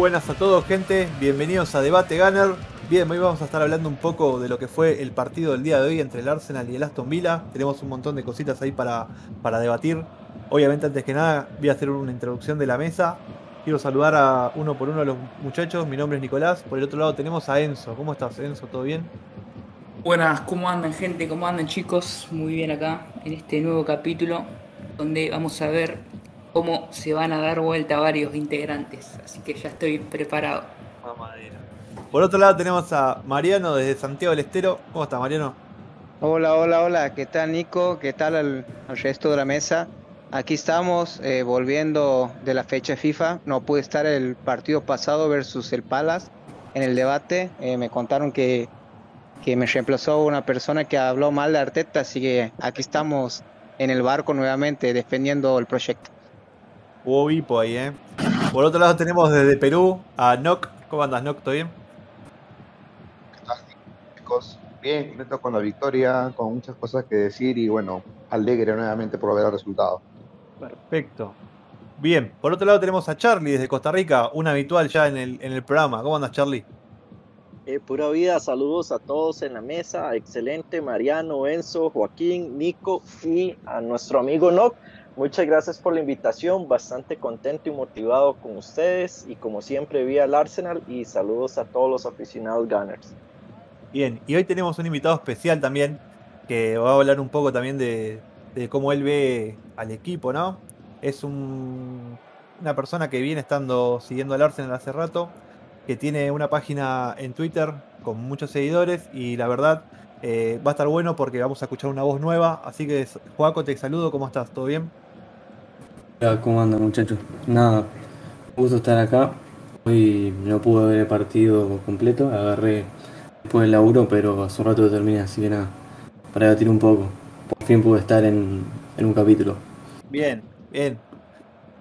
Buenas a todos, gente. Bienvenidos a Debate Gunner. Bien, hoy vamos a estar hablando un poco de lo que fue el partido del día de hoy entre el Arsenal y el Aston Villa. Tenemos un montón de cositas ahí para, para debatir. Obviamente, antes que nada, voy a hacer una introducción de la mesa. Quiero saludar a uno por uno a los muchachos. Mi nombre es Nicolás. Por el otro lado tenemos a Enzo. ¿Cómo estás, Enzo? ¿Todo bien? Buenas, ¿cómo andan gente? ¿Cómo andan chicos? Muy bien acá en este nuevo capítulo donde vamos a ver cómo se van a dar vuelta varios integrantes. Así que ya estoy preparado. Por otro lado tenemos a Mariano desde Santiago del Estero. ¿Cómo está Mariano? Hola, hola, hola. ¿Qué tal Nico? ¿Qué tal al, resto de la mesa? Aquí estamos eh, volviendo de la fecha FIFA. No pude estar el partido pasado versus el Palace en el debate. Eh, me contaron que, que me reemplazó una persona que habló mal de Arteta, así que aquí estamos en el barco nuevamente defendiendo el proyecto. Hubo Vipo ahí, ¿eh? Por otro lado tenemos desde Perú a Nock. ¿Cómo andas, Nock? ¿Todo bien? ¿Qué tal, chicos? Bien, contento con la victoria, con muchas cosas que decir y bueno, alegre nuevamente por ver el resultado. Perfecto. Bien, por otro lado tenemos a Charlie desde Costa Rica, un habitual ya en el, en el programa. ¿Cómo andas, Charlie? Eh, pura vida, saludos a todos en la mesa, excelente, Mariano, Enzo, Joaquín, Nico y a nuestro amigo Nock. Muchas gracias por la invitación, bastante contento y motivado con ustedes y como siempre vía el Arsenal y saludos a todos los aficionados Gunners. Bien, y hoy tenemos un invitado especial también que va a hablar un poco también de, cómo él ve al equipo, ¿no? Es una persona que viene estando siguiendo al Arsenal hace rato, que tiene una página en Twitter con muchos seguidores y la verdad eh, va a estar bueno porque vamos a escuchar una voz nueva. Así que, Joaco, te saludo. ¿Cómo estás? ¿Todo bien? ¿Cómo andan, muchachos? Nada, gusto estar acá. Hoy no pude ver el partido completo. Agarré después del laburo, pero hace un rato que terminé, así que nada, para debatir un poco. Por fin pude estar en, en un capítulo. Bien, bien.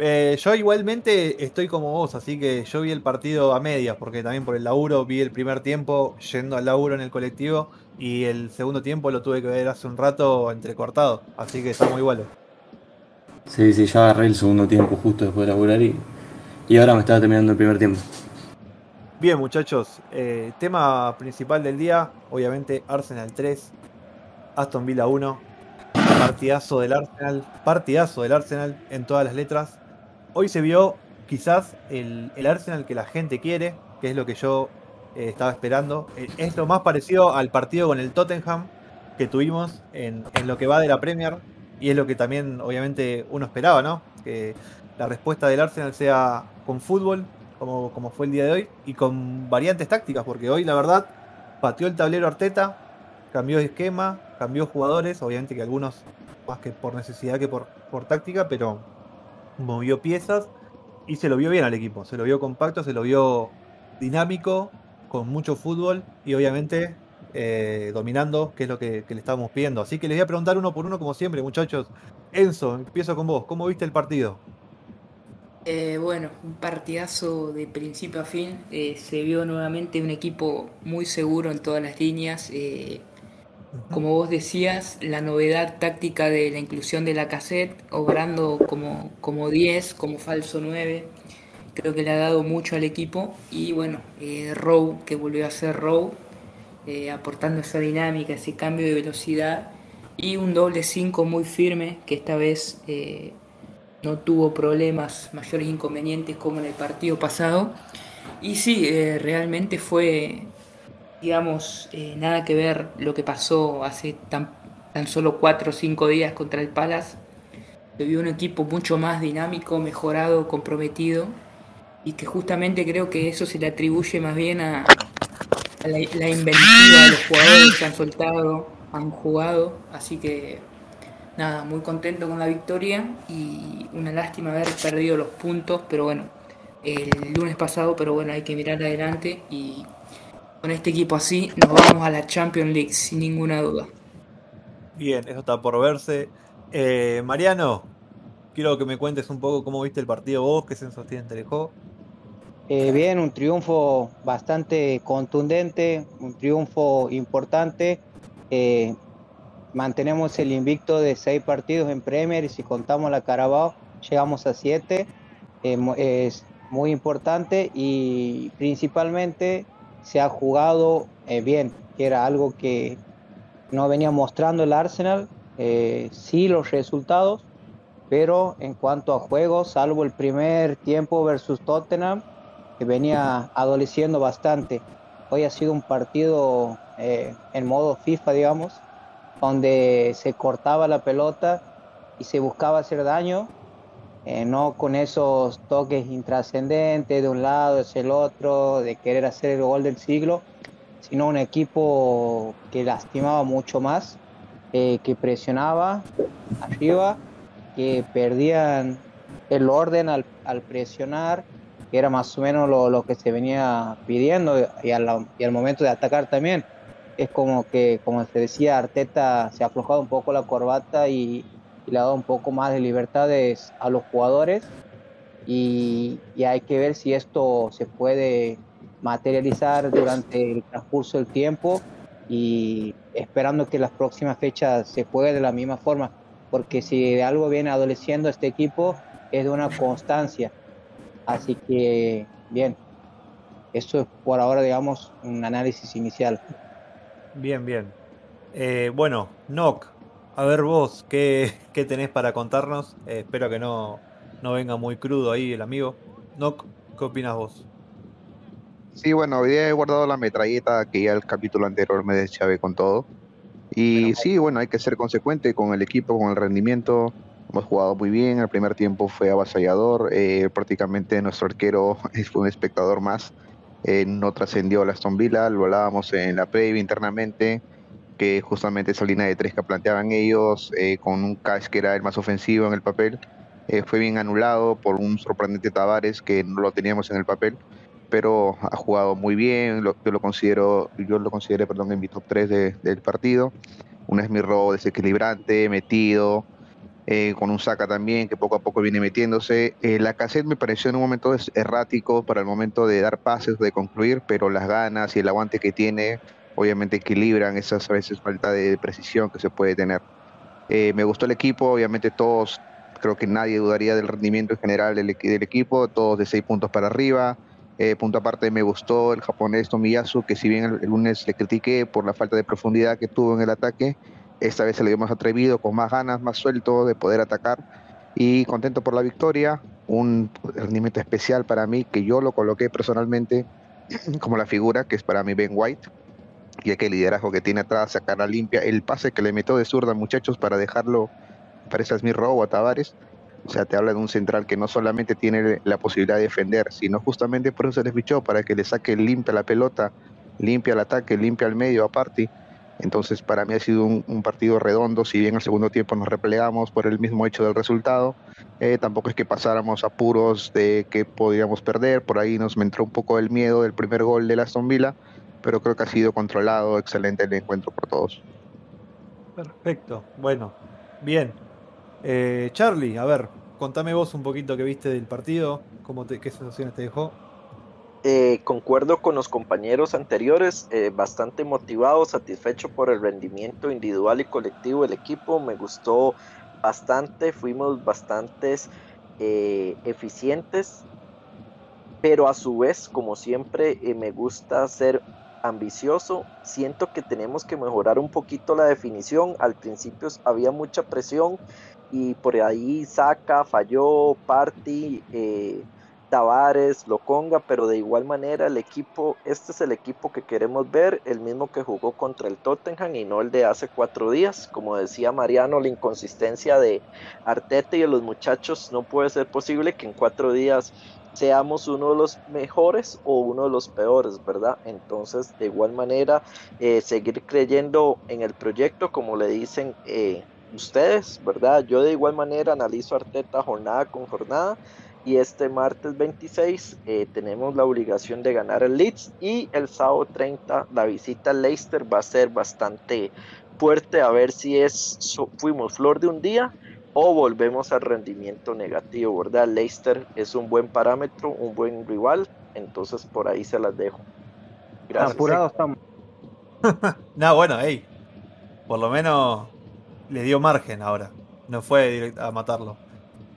Eh, yo igualmente estoy como vos, así que yo vi el partido a medias, porque también por el laburo vi el primer tiempo yendo al laburo en el colectivo y el segundo tiempo lo tuve que ver hace un rato entrecortado, así que estamos iguales. Sí, sí, ya agarré el segundo tiempo justo después de laburar y, y ahora me estaba terminando el primer tiempo. Bien muchachos, eh, tema principal del día, obviamente Arsenal 3, Aston Villa 1, partidazo del Arsenal, partidazo del Arsenal en todas las letras. Hoy se vio quizás el, Arsenal que la gente quiere, que es lo que yo eh, estaba esperando. Eh, es lo más parecido al partido con el Tottenham que tuvimos en, lo que va de la Premier y es lo que también obviamente uno esperaba, ¿no? Que la respuesta del Arsenal sea con fútbol, como, como fue el día de hoy, y con variantes tácticas, porque hoy la verdad pateó el tablero Arteta, cambió esquema, cambió jugadores, obviamente que algunos más que por necesidad que por, por táctica, pero movió piezas y se lo vio bien al equipo. Se lo vio compacto, se lo vio dinámico, con mucho fútbol y obviamente eh, dominando, que es lo que, le estábamos pidiendo. Así que les voy a preguntar uno por uno, como siempre, muchachos. Enzo, empiezo con vos. ¿Cómo viste el partido? Eh, bueno, un partidazo de principio a fin. Eh, se vio nuevamente un equipo muy seguro en todas las líneas. Como vos decías, la novedad táctica de la inclusión de la cassette, obrando como, como 10, como falso 9, creo que le ha dado mucho al equipo. Y bueno, eh, Rowe, que volvió a ser Rowe, eh, aportando esa dinámica, ese cambio de velocidad. Y un doble 5 muy firme, que esta vez eh, no tuvo problemas, mayores inconvenientes como en el partido pasado. Y sí, eh, realmente fue digamos, eh, nada que ver lo que pasó hace tan, tan solo cuatro o cinco días contra el Palace. Se vio un equipo mucho más dinámico, mejorado, comprometido y que justamente creo que eso se le atribuye más bien a, la, inventiva de los jugadores que han soltado, han jugado, así que nada, muy contento con la victoria y una lástima haber perdido los puntos, pero bueno, el lunes pasado, pero bueno, hay que mirar adelante y con este equipo así nos vamos a la Champions League, sin ninguna duda. Bien, eso está por verse. Eh, Mariano, quiero que me cuentes un poco cómo viste el partido vos, qué sensación te dejó. Eh, bien, un triunfo bastante contundente, un triunfo importante. Eh, mantenemos el invicto de seis partidos en Premier y si contamos la Carabao llegamos a siete. muy importante y principalmente se ha jugado eh, bien, que era algo que no venía mostrando el Arsenal, eh, sí los resultados, pero en cuanto a juegos, salvo el primer tiempo versus Tottenham, que venía adoleciendo bastante. Hoy ha sido un partido eh, en modo FIFA, digamos, donde se cortaba la pelota y se buscaba hacer daño, eh, no con esos toques intrascendentes de un lado hacia el otro, de querer hacer el gol del siglo, sino un equipo que lastimaba mucho más, eh, que presionaba arriba, que perdían el orden al, al presionar, que era más o menos lo, lo que se venía pidiendo y al, y al momento de atacar también. Es como que, como se decía, Arteta se ha aflojado un poco la corbata y, y le ha dado un poco más de libertades a los jugadores y, y, hay que ver si esto se puede materializar durante el transcurso del tiempo y esperando que las próximas fechas se juegue de la misma forma, porque si de algo viene adoleciendo este equipo es de una constancia. Así que, bien, eso es por ahora, digamos, un análisis inicial. Bien, bien. Eh, bueno, Nock, a ver vos, ¿qué, qué tenés para contarnos? Eh, espero que no, no venga muy crudo ahí el amigo. Nock, ¿qué opinas vos? Sí, bueno, hoy día he guardado la metralleta que ya el capítulo anterior me deschavé con todo. Y bueno, sí, bueno, hay que ser consecuente con el equipo, con el rendimiento. Hemos jugado muy bien, el primer tiempo fue avasallador, eh, prácticamente nuestro arquero fue un espectador más, eh, no trascendió a Aston Villa, lo hablábamos en la previa internamente, que justamente esa línea de tres que planteaban ellos, eh, con un Cash que era el más ofensivo en el papel, eh, fue bien anulado por un sorprendente Tavares que no lo teníamos en el papel, pero ha jugado muy bien, lo, yo lo considero, yo lo consideré, perdón, en mi top 3 de, del partido, un Smith Rowe desequilibrante, metido, eh, con un Saka también que poco a poco viene metiéndose. Eh, la cassette me pareció en un momento errático para el momento de dar pases, de concluir, pero las ganas y el aguante que tiene obviamente equilibran esas a veces falta de precisión que se puede tener. Eh, me gustó el equipo, obviamente todos, creo que nadie dudaría del rendimiento en general del, del equipo, todos de seis puntos para arriba. Eh, punto aparte me gustó el japonés Tomiyasu, que si bien el, el lunes le critiqué por la falta de profundidad que tuvo en el ataque, esta vez se le dio más atrevido, con más ganas, más suelto de poder atacar y contento por la victoria. Un rendimiento especial para mí que yo lo coloqué personalmente como la figura que es para mí Ben White, y aquel liderazgo que tiene atrás, sacarla limpia, el pase que le metió de zurda muchachos para dejarlo, parece a Smith Rowe a Tavares. O sea, te habla de un central que no solamente tiene la posibilidad de defender, sino justamente por eso se les fichó, para que le saque limpia la pelota, limpia el ataque, limpia el medio aparte entonces, para mí ha sido un, partido redondo. Si bien el segundo tiempo nos replegamos por el mismo hecho del resultado, eh, tampoco es que pasáramos apuros de que podíamos perder. Por ahí nos entró un poco el miedo del primer gol de la Aston Villa, pero creo que ha sido controlado, excelente el encuentro por todos. Perfecto. Bueno, bien. Eh, Charlie, a ver, contame vos un poquito qué viste del partido, cómo qué sensaciones te dejó. Eh, concuerdo con los compañeros anteriores, eh, bastante motivado, satisfecho por el rendimiento individual y colectivo del equipo, me gustó bastante, fuimos bastantes eh, eficientes, pero a su vez, como siempre, me gusta ser ambicioso, siento que tenemos que mejorar un poquito la definición, al principio había mucha presión y por ahí saca, falló, Party, Tavares, Loconga, pero de igual manera el equipo, este es el equipo que queremos ver, el mismo que jugó contra el Tottenham y no el de hace cuatro días. Como decía Mariano, la inconsistencia de Arteta y de los muchachos no puede ser posible que en cuatro días seamos uno de los mejores o uno de los peores, ¿verdad? Entonces, de igual manera, eh, seguir creyendo en el proyecto, como le dicen eh, ustedes, ¿verdad? Yo de igual manera analizo Arteta jornada con jornada y este martes 26 eh, tenemos la obligación de ganar el Leeds y el sábado 30 la visita al Leicester va a ser bastante fuerte a ver si es so, fuimos flor de un día o volvemos al rendimiento negativo, ¿verdad? Leicester es un buen parámetro, un buen rival, entonces por ahí se las dejo. Gracias. Apurados estamos. no, bueno, hey, por lo menos le dio margen ahora, no fue a matarlo.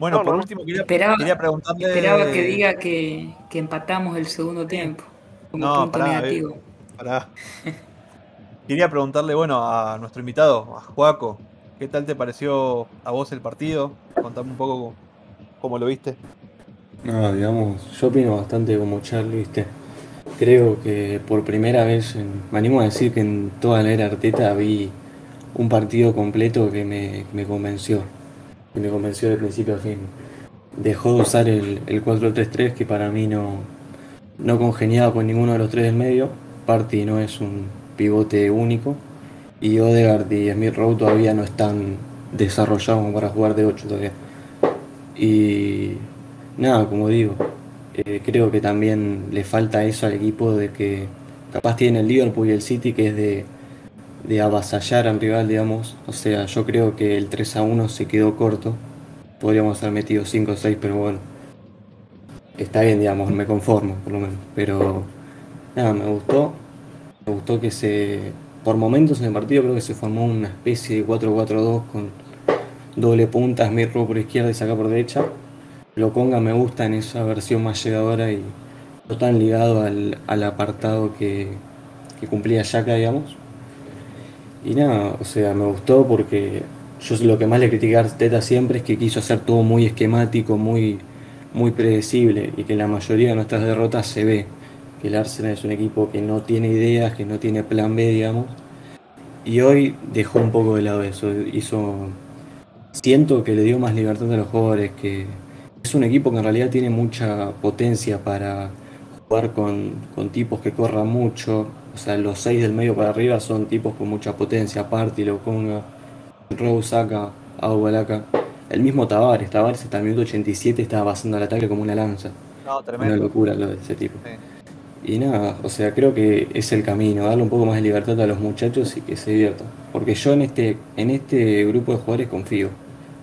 Bueno, No, por no. último quería, Esperaba- quería preguntarle. Esperaba que diga que, que empatamos el segundo tiempo como No, punto pará, negativo. Pará. Quería preguntarle, bueno, a nuestro invitado, a Juaco, ¿qué tal te pareció a vos el partido? Contame un poco cómo lo viste. No, digamos, yo opino bastante como Charlie, ¿viste? Creo que por primera vez, en- me animo a decir que en toda la era Arteta vi un partido completo que me, que me convenció, que me convenció de principio a fin. Dejó de usar el, el 4-3-3 que para mí no, no congeniaba con ninguno de los tres del medio. Party no es un pivote único y Odegaard y Smith Rowe todavía no están desarrollados para jugar de 8 todavía. Y nada, como digo, eh, creo que también le falta eso al equipo de que capaz tiene el Liverpool y el City que es de, de avasallar al rival, digamos. O sea, yo creo que el 3 a 1 se quedó corto. Podríamos haber metido 5 o 6, pero bueno. Está bien, digamos, me conformo por lo menos. Pero nada, me gustó. Me gustó que se. Por momentos en el partido creo que se formó una especie de 4-4-2 con doble punta, Rowe por izquierda y saca por derecha. Loconga me gusta en esa versión más llegadora y no tan ligado al, al apartado que, que cumplía Yaka, digamos. Y nada, o sea, me gustó porque yo lo que más le critiqué a Arteta siempre es que quiso hacer todo muy esquemático, muy, muy predecible y que la mayoría de nuestras derrotas se ve que el Arsenal es un equipo que no tiene ideas, que no tiene plan B, digamos. Y hoy dejó un poco de lado eso, hizo... Siento que le dio más libertad a los jugadores, que es un equipo que en realidad tiene mucha potencia para jugar con, con tipos que corran mucho. O sea, los seis del medio para arriba son tipos con mucha potencia. Party, Loconga, Rose, Saka, Agualaca. El mismo Tavares. Tavares hasta el minuto 87 estaba pasando al ataque como una lanza. No, Una tremendo. locura lo de ese tipo. Sí. Y nada, o sea, creo que es el camino, darle un poco más de libertad a los muchachos y que se diviertan. Porque yo en este, en este grupo de jugadores confío.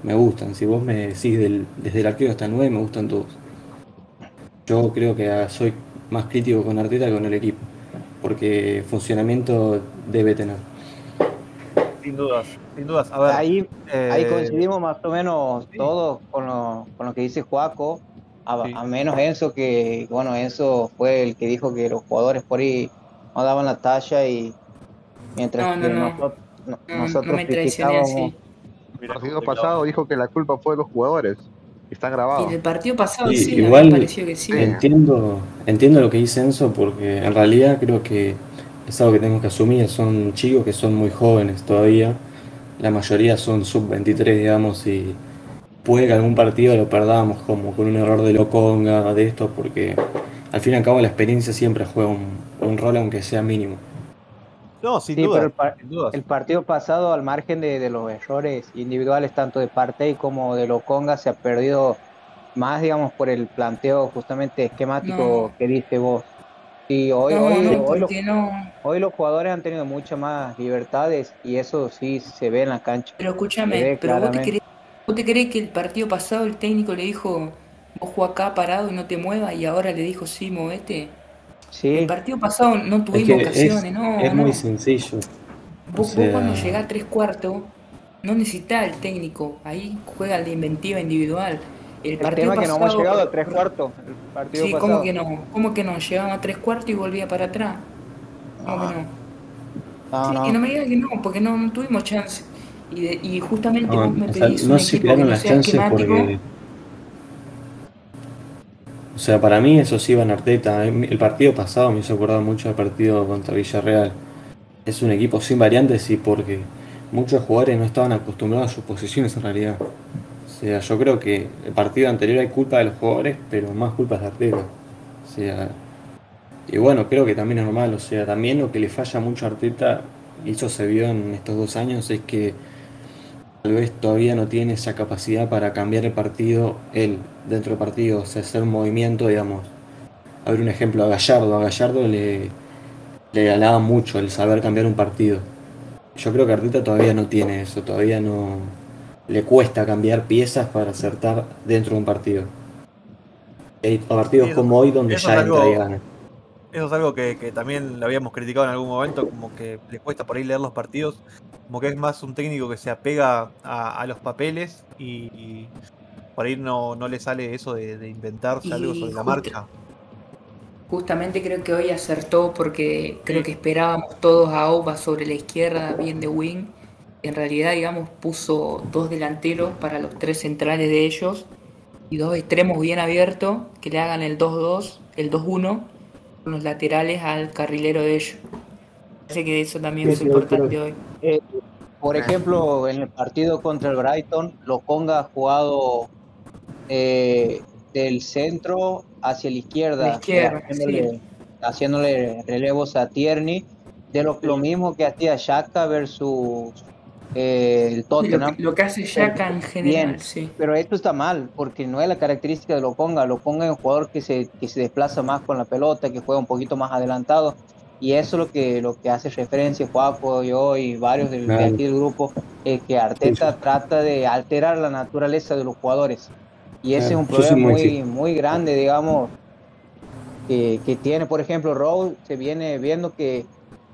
Me gustan. Si vos me decís del- desde el arquero hasta el 9, me gustan todos. Yo creo que soy más crítico con Arteta que con el equipo. Porque funcionamiento debe tener. Sin dudas, sin dudas. A ver, Ahí, eh, ahí coincidimos más o menos sí. todos con lo, con lo que dice Juaco, a, Sí. a menos Enzo, que bueno, Enzo fue el que dijo que los jugadores por ahí no daban la talla y mientras No, no, que no. nosotros, no- No, nosotros no me traicioné criticábamos, así. El partido pasado dijo que la culpa fue de los jugadores. Está Y grabado. en el partido pasado Sí, sí, igual- me pareció que sí. Entiendo, entiendo lo que dice Enzo porque en realidad creo que es algo que tenemos que asumir. Son chicos que son muy jóvenes todavía. La mayoría son sub-23, digamos, y puede que algún partido lo perdamos como con un error de Loconga, de esto, porque al fin y al cabo la experiencia siempre juega un, un rol aunque sea mínimo. No, sin Sí, pero el par- sin dudas. el partido pasado, al margen de, de los errores individuales, tanto de Partey como de Loconga, se ha perdido más, digamos, por el planteo justamente esquemático No. que diste vos. Y hoy, no, hoy, no, hoy los porque no. Hoy los jugadores han tenido muchas más libertades y eso sí se ve en la cancha. Pero escúchame, pero vos te, claramente. crees, vos te crees que el partido pasado el técnico le dijo, jugá acá parado y no te muevas, y ahora le dijo, sí, movete. Sí, El partido pasado no Es tuvimos que es, ocasiones, no, es no. muy sencillo. Vos, o vos cuando llegás a tres cuartos, no necesitas el técnico, ahí juega la inventiva individual. El, el partido tema es que no hemos pasado- llegado a tres cuartos. El partido Sí, pasado. ¿cómo que no? ¿Cómo que no? Llegaba a tres cuartos y volvía para atrás. ¿Cómo que no? No, Sí, no. que no me digas que no, porque no, no tuvimos chance. Y, de- y justamente No, vos me o sea, pedís no se equipo que crearon no las sea chances esquemático. porque. O sea, para mí eso sí van Arteta. El partido pasado me hizo acordar mucho del partido contra Villarreal. Es un equipo sin variantes y porque muchos jugadores no estaban acostumbrados a sus posiciones en realidad. O sea, yo creo que el partido anterior hay culpa de los jugadores, pero más culpa es de Arteta. O sea, y bueno, creo que también es normal. O sea, también lo que le falla mucho a Arteta, y eso se vio en estos dos años, es que tal vez todavía no tiene esa capacidad para cambiar el partido él dentro del partido, o sea, hacer un movimiento, digamos. A ver un ejemplo, a Gallardo, a Gallardo le, le ganaba mucho el saber cambiar un partido. Yo creo que Arteta todavía no tiene eso, todavía no le cuesta cambiar piezas para acertar dentro de un partido. Hay partidos Sí, eso- como hoy donde ya es algo- entra y gana. Eso es algo que, que también le habíamos criticado en algún momento, como que le cuesta por ahí leer los partidos, como que es más un técnico que se apega a, a los papeles y, y por ahí no, no le sale eso de, de inventarse algo Y sobre la marcha. Justamente creo que hoy acertó porque creo que esperábamos todos a Oba sobre la izquierda, bien de wing. En realidad, digamos, puso dos delanteros para los tres centrales de ellos y dos extremos bien abiertos que le hagan el 2-2, el 2-1 con los laterales al carrilero de ellos. Parece que eso también Sí, es importante pero- hoy. Eh, por ejemplo, en el partido contra el Brighton, Lokonga ha jugado eh, del centro hacia la izquierda, La izquierda, haciéndole, haciéndole relevos a Tierney, de lo, lo mismo que hacía Shaka versus eh, el Tottenham. lo que hace Yaka en general, Bien. sí. Pero esto está mal, porque no es la característica de Lokonga. Lokonga es un jugador que se, que se desplaza más con la pelota, que juega un poquito más adelantado. Y eso es lo que, lo que hace referencia Juaco, yo y varios del, de Claro. aquí del grupo, es que Arteta trata de alterar la naturaleza de los jugadores. Y ese Claro, es un problema muy muy grande, digamos, que, que tiene, por ejemplo, Rowe, se viene viendo que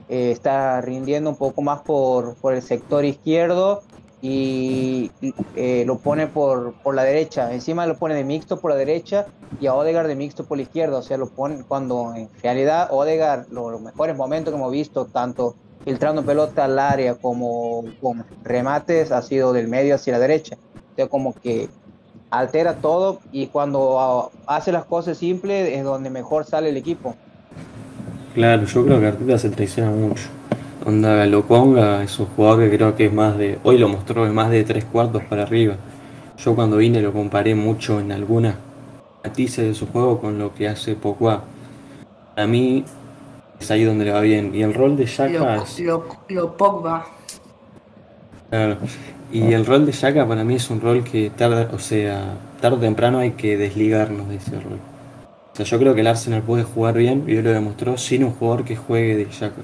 eh, está rindiendo un poco más por, por el sector izquierdo y eh, lo pone por, por la derecha. Encima lo pone de mixto por la derecha y a Odegaard de mixto por la izquierda. O sea, lo pone cuando en realidad Odegaard, lo- los mejores momentos que hemos visto, tanto filtrando pelota al área como con remates, ha sido del medio hacia la derecha. O sea, como que altera todo y cuando ah, hace las cosas simples es donde mejor sale el equipo. Claro, yo creo que Arteta se traiciona mucho. Onda Lokonga es un jugador que creo que es más de. Hoy lo mostró, es más de tres cuartos para arriba. Yo cuando vine lo comparé mucho en algunas matices de su juego con lo que hace Pogba. A mí es ahí donde le va bien. Y el rol de Xhaka Lo, es. lo, lo Pogba. Claro. Y el rol de Xhaka para mí es un rol que tarda, o sea, tarde o temprano hay que desligarnos de ese rol. O sea, yo creo que el Arsenal puede jugar bien, y hoy lo demostró, sin un jugador que juegue de Xhaka.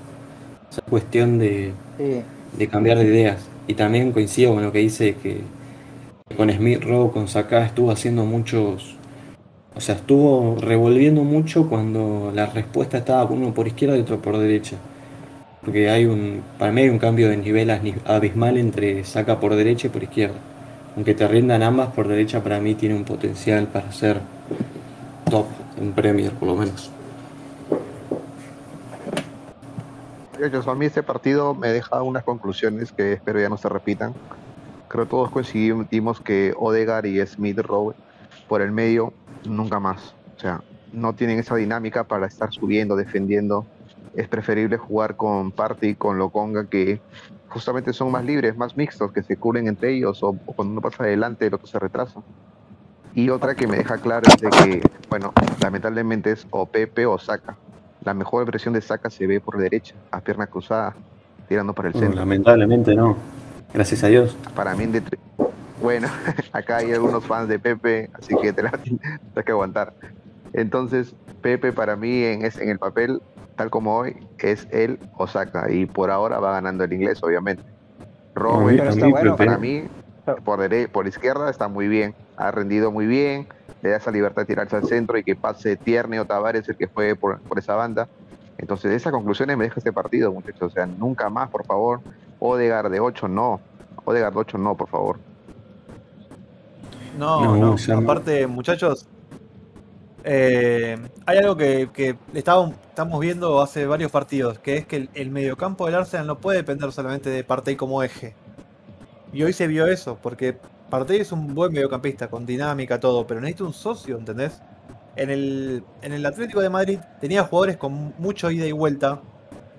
O sea, es cuestión de, Sí. de cambiar de ideas. Y también coincido con lo que dice que con Smith Rowe, con Saka estuvo haciendo muchos. O sea, estuvo revolviendo mucho cuando la respuesta estaba uno por izquierda y otro por derecha. Porque hay un. Para mí hay un cambio de nivel abismal entre Saka por derecha y por izquierda. Aunque te rindan ambas por derecha, para mí tiene un potencial para ser top en Premier, por lo menos. Muchachos, a mí este partido me deja unas conclusiones que espero ya no se repitan. Creo todos coincidimos que Odegaard y Smith Rowe por el medio nunca más. O sea, no tienen esa dinámica para estar subiendo, defendiendo. Es preferible jugar con Party con Lokonga que justamente son más libres, más mixtos, que se cubren entre ellos o, cuando uno pasa adelante el otro se retrasa. Y otra que me deja claro es de que, bueno, lamentablemente es o Pepe o Saka. La mejor versión de Saka se ve por derecha, a pierna cruzada, tirando para el No, centro. lamentablemente no. Gracias a Dios. Para mí, de- bueno, acá hay algunos fans de Pepe, así que te la tienes que aguantar. Entonces, Pepe para mí en, es, en el papel, tal como hoy, es el Osaka y por ahora va ganando el inglés, obviamente. Rowe, Pero está bueno, para mí, por, dere- por izquierda está muy bien, ha rendido muy bien, le da esa libertad de tirarse al centro y que pase Tierney o Tavares el que juegue por, por esa banda. Entonces, esas conclusiones me deja este partido, muchachos. O sea, nunca más, por favor. Odegaard de 8, no. Odegaard de 8, no, por favor. No, No. Aparte, muchachos, eh, hay algo que, que estábamos, estamos viendo hace varios partidos, que es que el, el mediocampo del Arsenal no puede depender solamente de Partey como eje. Y hoy se vio eso, porque Partey es un buen mediocampista, con dinámica, todo, pero necesita un socio, ¿entendés? En el, en el Atlético de Madrid tenía jugadores con mucho ida y vuelta,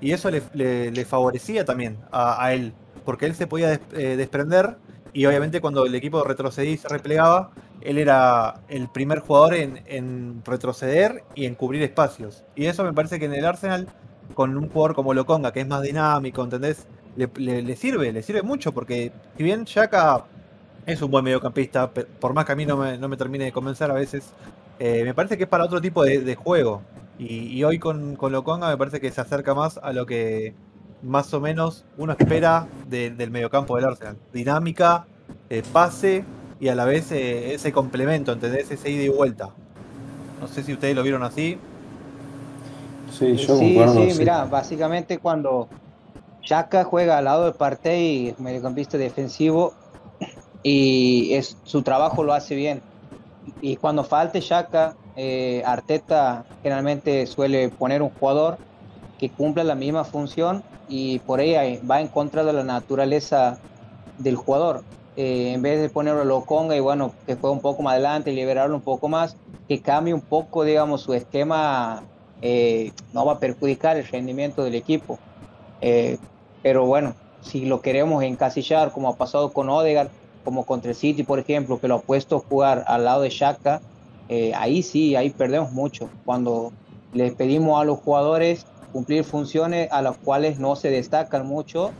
y eso le, le- favorecía también a, él, porque él se podía eh, desprender, y obviamente cuando el equipo retrocedía y se replegaba, él era el primer jugador en, en retroceder y en cubrir espacios. Y eso me parece que en el Arsenal, con un jugador como Lokonga, que es más dinámico, ¿entendés? Le, le- le sirve, le sirve mucho, porque si bien Shaka es un buen mediocampista, por más que a mí no me, no me termine de convencer a veces, eh, me parece que es para otro tipo de, de juego. Y, y hoy con, con Lokonga me parece que se acerca más a lo que más o menos uno espera de- del mediocampo del Arsenal. Dinámica, eh, pase y a la vez eh, ese complemento, ¿entendés? Ese ida y vuelta. No sé si ustedes lo vieron así. Sí, yo sí, concuerdo. sí, sí. mira, básicamente cuando Chaka juega al lado de Partey, mediocampista defensivo, y es, su trabajo lo hace bien. y cuando falte Shaka, eh, Arteta generalmente suele poner un jugador que cumpla la misma función y por ahí va en contra de la naturaleza del jugador. Eh, en vez de ponerlo lo conga y bueno, que juegue un poco más adelante y liberarlo un poco más, que cambie un poco, digamos, su esquema, eh, no va a perjudicar el rendimiento del equipo. pero bueno, si lo queremos encasillar, como ha pasado con Odegaard, como contra el City, por ejemplo, que lo ha puesto a jugar al lado de Shaka, eh, ahí sí, ahí perdemos mucho. Cuando les pedimos a los jugadores cumplir funciones a las cuales no se destacan mucho,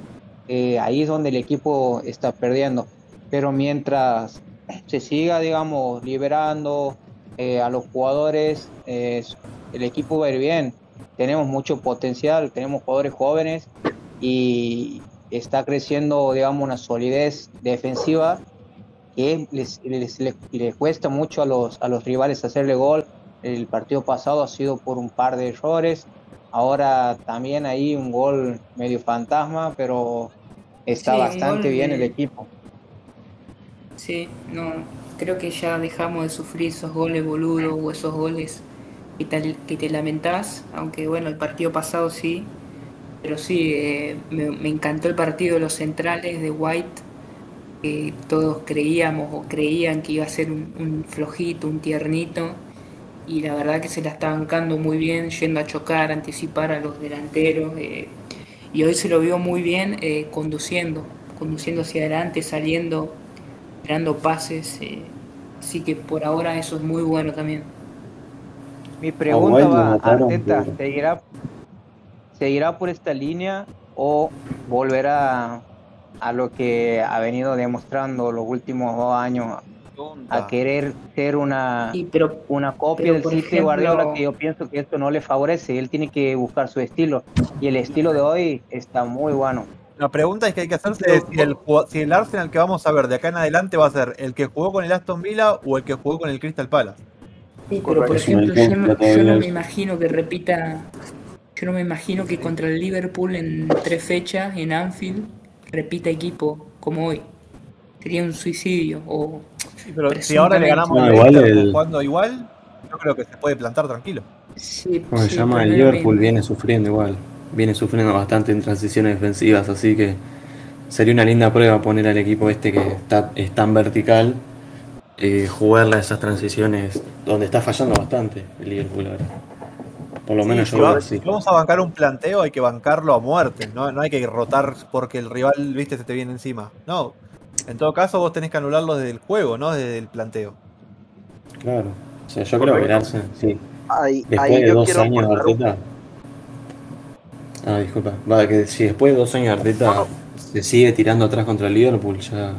eh, ahí es donde el equipo está perdiendo. Pero mientras se siga, digamos, liberando eh, a los jugadores, el equipo va a ir bien. Tenemos mucho potencial, tenemos jugadores jóvenes y, está creciendo, digamos, una solidez defensiva que les, les, cuesta mucho a los, a los rivales hacerle gol. El partido pasado ha sido por un par de errores. Ahora también hay un gol medio fantasma, pero está bastante bien el equipo. Sí, no, creo que ya dejamos de sufrir esos goles boludos o esos goles que te, que te lamentás, aunque bueno, el partido pasado sí, pero sí, eh, me, encantó el partido de los centrales de White, que todos creíamos o creían que iba a ser un, flojito, un tiernito, y la verdad que se la está bancando muy bien, yendo a chocar, anticipar a los delanteros, eh, y hoy se lo vio muy bien eh, conduciendo, conduciendo hacia adelante, saliendo, dando pases, así que por ahora eso es muy bueno también. Mi pregunta va, Arteta, ¿seguirá ¿Seguirá por esta línea o volverá a lo que ha venido demostrando los últimos dos años a querer ser una, una copia del City Guardiola que yo pienso que esto no le favorece, él tiene que buscar su estilo y el estilo de hoy está muy bueno. La pregunta es que hay que hacerse es si el, si el Arsenal que vamos a ver de acá en adelante va a ser el que jugó con el Aston Villa o el que jugó con el Crystal Palace. Sí, pero por ejemplo, yo no me imagino que repita yo no me imagino que contra el Liverpool en tres fechas en Anfield repita equipo como hoy. Sería un suicidio. O pero si ahora le ganamos igual jugando igual, yo creo que se puede plantar tranquilo. Sí, Como se llama, el Liverpool viene sufriendo igual. Viene sufriendo bastante en transiciones defensivas, así que sería una linda prueba poner al equipo este que está, es tan vertical, eh, jugarle a esas transiciones donde está fallando bastante el Liverpool ahora. Por lo menos yo si, vamos a bancar un planteo, hay que bancarlo a muerte. ¿no? no hay que rotar porque el rival, viste, se te viene encima. No. En todo caso, vos tenés que anularlo desde el juego, no desde el planteo. Claro. O sea, yo creo que Arsenal, sí. después de dos años de Arteta. Ah, disculpa. Va, que si después de dos años de Arteta se sigue tirando atrás contra el Liverpool, ya.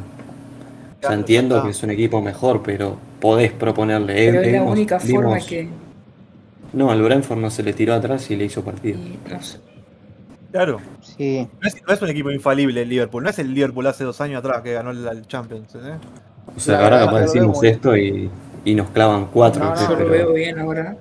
Ya entiendo que es un equipo mejor, pero podés proponerle. Pero es la única forma que no, al Brentford no se le tiró atrás y le hizo partido. Claro. Sí. No es, un equipo infalible el Liverpool. No es el Liverpool hace dos años atrás que ganó el, Champions. ¿eh? O sea, ahora capaz decimos esto y, y, nos clavan cuatro. No, no, lo veo bien ahora.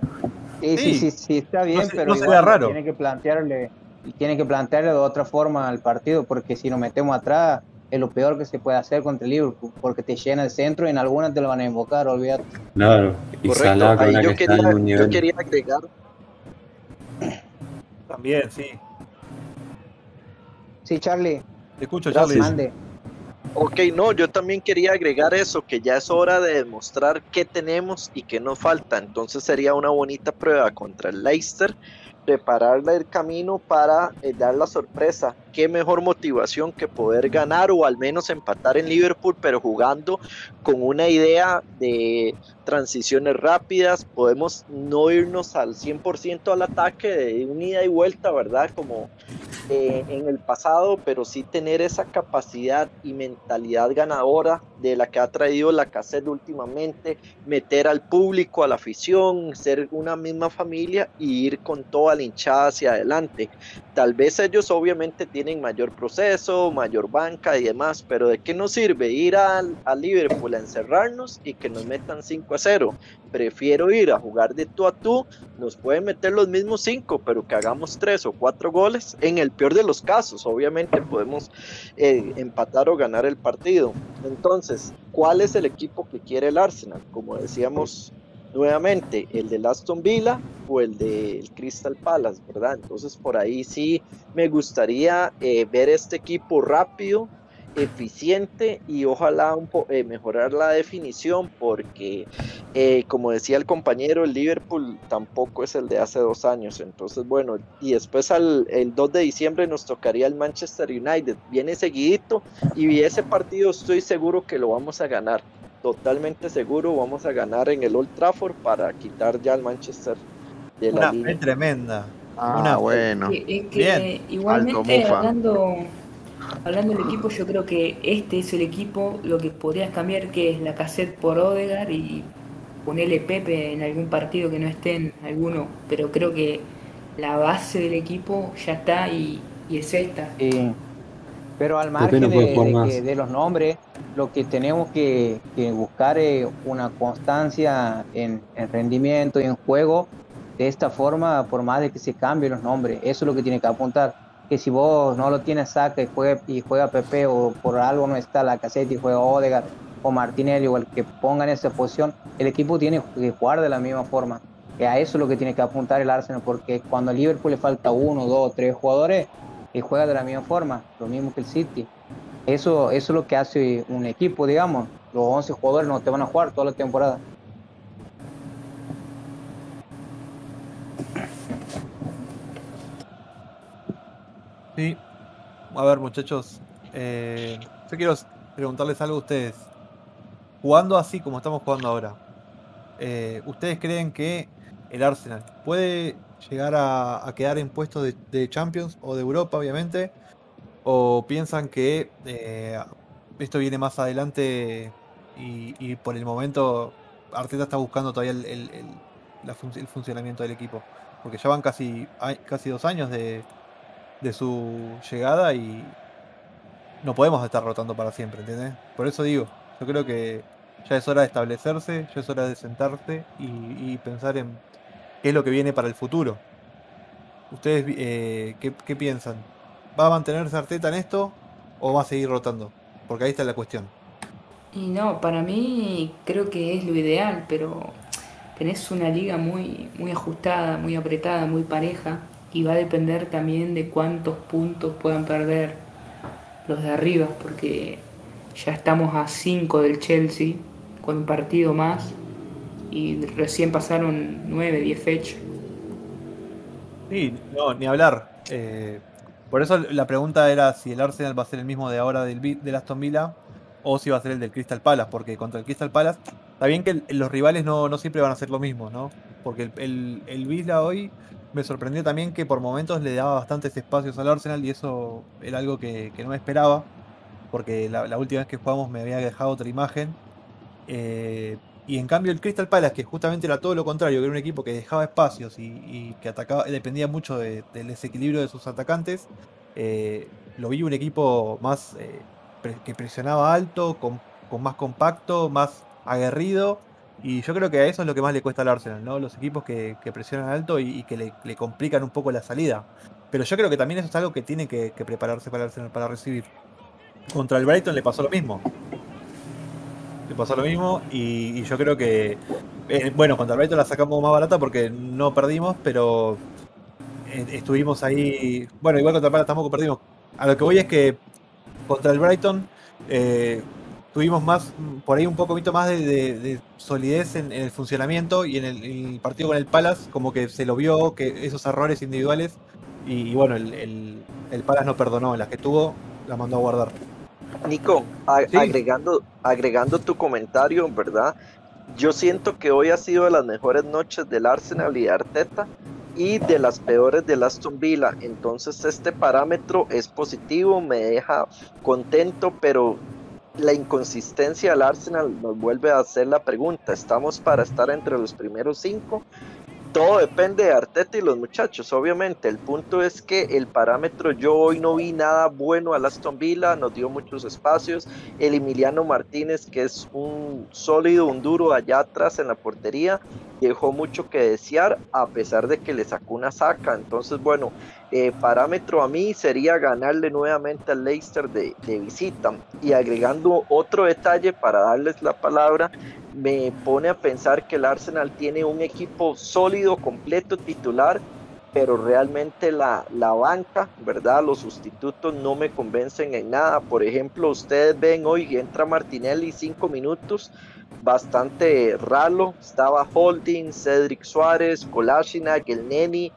Sí, sí, sí, sí, está bien, pero raro. tiene que plantearle tiene que plantearle de otra forma al partido, porque si nos metemos atrás, es lo peor que se puede hacer contra el Liverpool, porque te llena el centro y en algunas te lo van a invocar, olvídate. Claro, y Salah con yo, quería, yo quería agregar. También, sí. Sí, Charlie. Te escucho, Charlie. Ok, no, yo también quería agregar eso, que ya es hora de demostrar qué tenemos y qué nos falta. Entonces sería una bonita prueba contra el Leicester prepararle el camino para eh, dar la sorpresa. Qué mejor motivación que poder ganar o al menos empatar en Liverpool, pero jugando con una idea de transiciones rápidas. Podemos no irnos al 100% al ataque de un ida y vuelta, ¿verdad? Como eh, en el pasado, pero sí tener esa capacidad y mentalidad ganadora de la que ha traído la cassette últimamente, meter al público, a la afición, ser una misma familia y ir con toda la hinchada hacia adelante. Tal vez ellos obviamente tienen mayor proceso, mayor banca y demás, pero ¿de qué nos sirve ir al, a Liverpool a encerrarnos y que nos metan 5 a 0? prefiero ir a jugar de tú a tú, nos pueden meter los mismos cinco, pero que hagamos tres o cuatro goles. En el peor de los casos, obviamente podemos eh, empatar o ganar el partido. Entonces, ¿cuál es el equipo que quiere el Arsenal? Como decíamos nuevamente, el de Aston Villa o el del Crystal Palace, ¿verdad? Entonces, por ahí sí me gustaría eh, ver este equipo rápido eficiente y ojalá un eh, mejorar la definición porque eh, como decía el compañero el Liverpool tampoco es el de hace dos años. Entonces bueno y después al, el 2 de diciembre nos tocaría el Manchester United. Viene seguidito y ese partido estoy seguro que lo vamos a ganar totalmente seguro vamos a ganar en el Old Trafford para quitar ya al Manchester de la Una tremenda. Ah, Una, bueno. Igualmente hablando Hablando del equipo, yo creo que este es el equipo, lo que podrías cambiar, que es la cassette por Odegar y ponerle Pepe en algún partido que no esté en alguno, pero creo que la base del equipo ya está y, es esta. Pero al margen de, los nombres, lo que tenemos que, buscar es una constancia en, en, rendimiento y en juego. De esta forma, por más de que se cambien los nombres, eso es lo que tiene que apuntar que si vos no lo tienes saca y juega, y juega Pepe o por algo no está la caseta y juega Odegaard o Martinelli o el que ponga en esa posición, el equipo tiene que jugar de la misma forma. Y a eso es lo que tiene que apuntar el Arsenal, porque cuando al Liverpool le falta uno, dos, tres jugadores, y juega de la misma forma, lo mismo que el City. Eso, eso es lo que hace un equipo, digamos. Los 11 jugadores no te van a jugar toda la temporada. Sí. A ver, muchachos. Eh, yo quiero preguntarles algo a ustedes. Jugando así como estamos jugando ahora, eh, ¿ustedes creen que el Arsenal puede llegar a, quedar en puestos de, Champions o de Europa, obviamente? ¿O piensan que eh, esto viene más adelante y, por el momento Arteta está buscando todavía el, el funcionamiento del equipo? Porque ya van casi, casi dos años de, de su llegada y no podemos estar rotando para siempre, ¿entiendes? Por eso digo, yo creo que ya es hora de establecerse, ya es hora de sentarse y, pensar en qué es lo que viene para el futuro. ¿Ustedes eh, ¿qué, piensan? ¿Va a mantenerse Arteta en esto o va a seguir rotando? Porque ahí está la cuestión. Y no, para mí creo que es lo ideal, pero tenés una liga muy, muy ajustada, muy apretada, muy pareja y va a depender también de cuántos puntos puedan perder los de arriba, porque ya estamos a 5 del Chelsea con un partido más y recién pasaron 9, 10 fechas. Sí, no, ni hablar. Eh, por eso la pregunta era si el Arsenal va a ser el mismo de ahora del, del Aston Villa o si va a ser el del Crystal Palace, porque contra el Crystal Palace está bien que los rivales no, no, siempre van a ser lo mismo, ¿no? Porque el, el, el Villa hoy me sorprendió también que por momentos le daba bastantes espacios al Arsenal y eso era algo que, no me esperaba, porque la, última vez que jugamos me había dejado otra imagen. Eh, y en cambio el Crystal Palace, que justamente era todo lo contrario, que era un equipo que dejaba espacios y, que atacaba, dependía mucho del desequilibrio de sus atacantes, eh, lo vi un equipo más eh, que presionaba alto, con, con más compacto, más aguerrido y yo creo que a eso es lo que más le cuesta al Arsenal, ¿no? Los equipos que, presionan alto y, que le, complican un poco la salida. Pero yo creo que también eso es algo que tiene que, prepararse para el Arsenal para recibir. Contra el Brighton le pasó lo mismo. Pasó lo mismo y, yo creo que. Eh, bueno, contra el Brighton la sacamos más barata porque no perdimos, pero eh, estuvimos ahí. Bueno, igual contra el Palace tampoco perdimos. A lo que voy es que contra el Brighton. Eh, tuvimos más, por ahí un poco más de, solidez en, el funcionamiento y en el, partido con el Palace, como que se lo vio, que esos errores individuales, y, bueno, el, el, Palace no perdonó, las que tuvo, la mandó a guardar. Nico, agregando, agregando tu comentario, ¿verdad? Yo siento que hoy ha sido de las mejores noches del Arsenal y de Arteta y de las peores del Aston Villa. Entonces este parámetro es positivo, me deja contento, pero la inconsistencia del Arsenal nos vuelve a hacer la pregunta, ¿estamos para estar entre los primeros cinco todo depende de Arteta y los muchachos, obviamente. El punto es que el parámetro, yo hoy no vi nada bueno al Aston Villa, nos dio muchos espacios. El Emiliano Martínez, que es un sólido, un duro allá atrás en la portería, dejó mucho que desear, a pesar de que le sacó una saca. Entonces, bueno, eh, parámetro a mí sería ganarle nuevamente al Leicester de, visita. Y agregando otro detalle para darles la palabra, me pone a pensar que el Arsenal tiene un equipo sólido, completo, titular, pero realmente la, la, banca, ¿verdad? Los sustitutos no me convencen en nada. Por ejemplo, ustedes ven hoy entra Martinelli cinco minutos, bastante ralo. Estaba Holding, Cedric Suárez, Kolasinac, el Neni.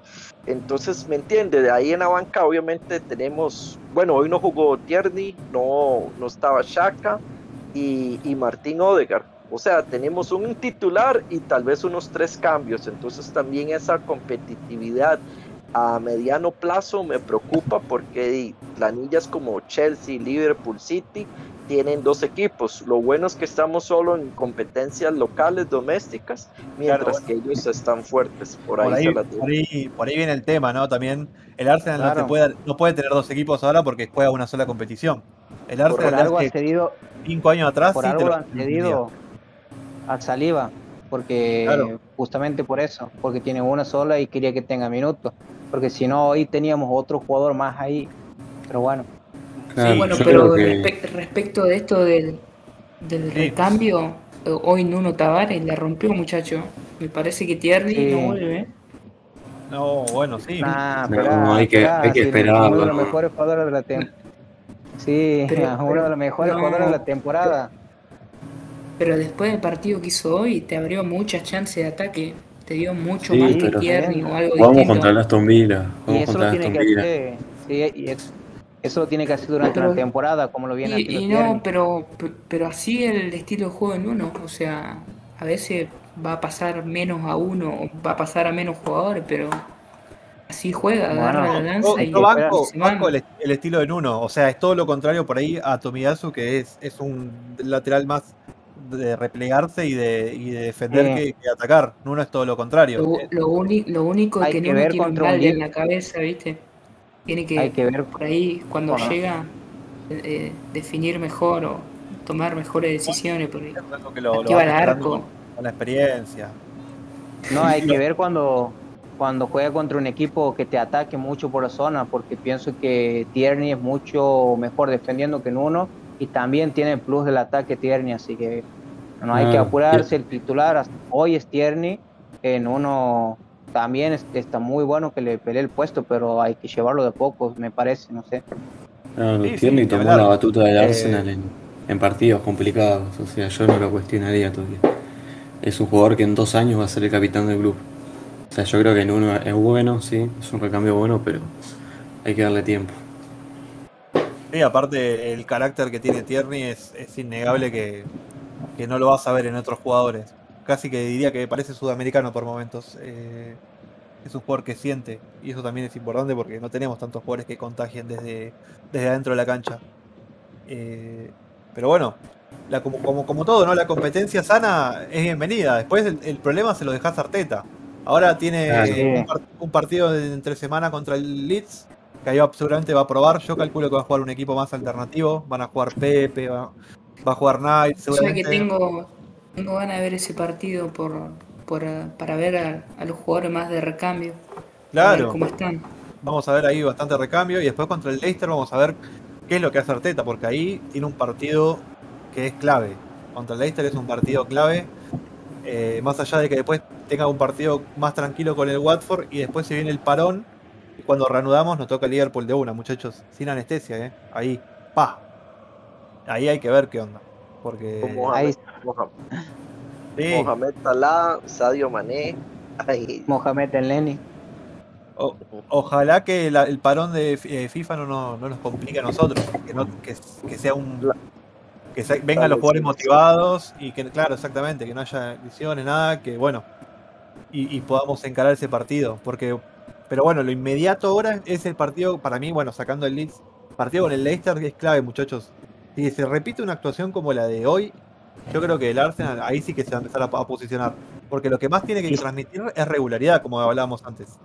Entonces, ¿me entiende? De ahí en la banca, obviamente tenemos, bueno, hoy no jugó Tierney, no, no estaba Shaka y, y Martín Odegaard o sea, tenemos un titular y tal vez unos tres cambios. Entonces también esa competitividad a mediano plazo me preocupa porque planillas como Chelsea, Liverpool, City tienen dos equipos. Lo bueno es que estamos solo en competencias locales, domésticas, mientras que ellos están fuertes. Por, ahí, por, ahí, viene el tema, ¿no? También el Arsenal no, puede, no puede tener dos equipos ahora porque juega una sola competición. El Arsenal algo ha cedido, cinco años atrás por algo han cedido a Saliva, porque justamente por eso, porque tiene una sola y quería que tenga minutos, porque si no hoy teníamos otro jugador más ahí, pero bueno. Sí, bueno, pero respecto de esto del, del recambio, hoy Nuno Tavares la rompió muchacho, me parece que Tierney no vuelve. No, bueno, sí. no, hay que, hay que esperar. Uno de los mejores jugadores de la temporada. Sí, uno de los mejores jugadores de la temporada. Pero después del partido que hizo hoy, te abrió muchas chances de ataque. Te dio mucho más que Tierney o algo Vamos contra el Aston Villa. y eso lo tiene que hacer. Sí, y eso, lo tiene que hacer durante la temporada, como lo viene Y, y no, pero, pero así el estilo de juego en uno. O sea, a veces va a pasar menos a uno, va a pasar a menos jugadores, pero así juega, agarra la lanza y banco, banco el, estilo de uno. O sea, es todo lo contrario por ahí a Tomiyasu, que es, es un lateral más de replegarse y de, y de defender que, atacar. no es todo lo contrario. Lo, lo único es que, no tiene un en la cabeza, ¿viste? Tiene que, Hay que ver por ahí cuando llega eh, definir mejor o tomar mejores decisiones. Porque que lo, lo arco. Con la experiencia. No, hay que ver cuando cuando juega contra un equipo que te ataque mucho por la zona, porque pienso que Tierney es mucho mejor defendiendo que en uno y también tiene el plus del ataque Tierney, así que no hay que ah, apurarse. El titular hoy es Tierney, en uno también está muy bueno que le pelee el puesto, pero hay que llevarlo de poco, me parece, no sé. Tierney tomó la batuta del eh, Arsenal en, partidos complicados, o sea, yo no lo cuestionaría todavía. Es un jugador que en dos años va a ser el capitán del club. O sea, yo creo que en uno es bueno, sí, es un recambio bueno, pero hay que darle tiempo. Sí, aparte el carácter que tiene Tierney es, es innegable que, que, no lo vas a ver en otros jugadores. Casi que diría que parece sudamericano por momentos. Eh, es un jugador que siente y eso también es importante porque no tenemos tantos jugadores que contagien desde, desde adentro de la cancha. Eh, pero bueno, la, como, como, como, todo, ¿no? La competencia sana es bienvenida. Después el, problema se lo dejas a Arteta. Ahora tiene un, un, partido de entre semana contra el Leeds que ahí seguramente va a probar. Yo calculo que va a jugar un equipo más alternativo. Van a jugar Pepe, va, a jugar Knight. Seguramente. que tengo, tengo ganas de ver ese partido por, para ver a, los jugadores más de recambio. Claro. cómo están. Vamos a ver ahí bastante recambio. Y después contra el Leicester vamos a ver qué es lo que hace Arteta, porque ahí tiene un partido que es clave. Contra el Leicester es un partido clave. Eh, más allá de que después tenga un partido más tranquilo con el Watford y después se viene el parón cuando reanudamos nos toca el Liverpool de una, muchachos, sin anestesia, ¿eh? Ahí, pa. Ahí hay que ver qué onda. Porque. Mohamed, Mohamed, Salah, Sadio Mané. Ahí. Mohamed El ojalá que el parón de eh, FIFA no, nos complique a nosotros, que, que, sea un. Que vengan los jugadores motivados y que, claro, exactamente, que no haya visiones, nada, que bueno, y, y podamos encarar ese partido, porque pero bueno, lo inmediato ahora es el partido, para mí, bueno, sacando el Leeds, partido con el Leicester que es clave, muchachos. Si se repite una actuación como la de hoy, yo creo que el Arsenal ahí sí que se va a empezar a, a posicionar. Porque lo que más tiene que transmitir es regularidad, como hablábamos antes.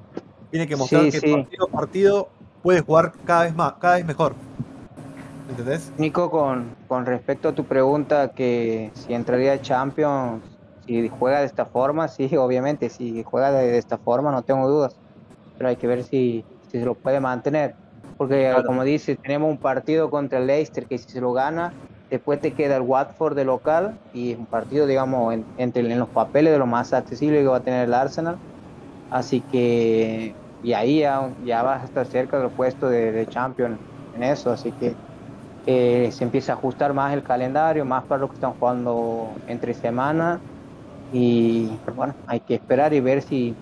Tiene que mostrar Sí, que sí. partido a partido puede jugar cada vez más, cada vez mejor. ¿Entendés? Nico, con, con respecto a tu pregunta, que si entraría a Champions, si juega de esta forma, sí, obviamente, si juega de, de esta forma, no tengo dudas. Pero hay que ver si, si se lo puede mantener. Porque, Claro. como dice, tenemos un partido contra el Leicester que si se lo gana, después te queda el Watford de local y es un partido, digamos, en, entre, en los papeles de lo más accesible que va a tener el Arsenal. Así que, y ahí ya, ya vas a estar cerca del puesto de, de Champions en eso. Así que eh, se empieza a ajustar más el calendario, más para lo que están jugando entre semana. Y bueno, hay que esperar y ver si,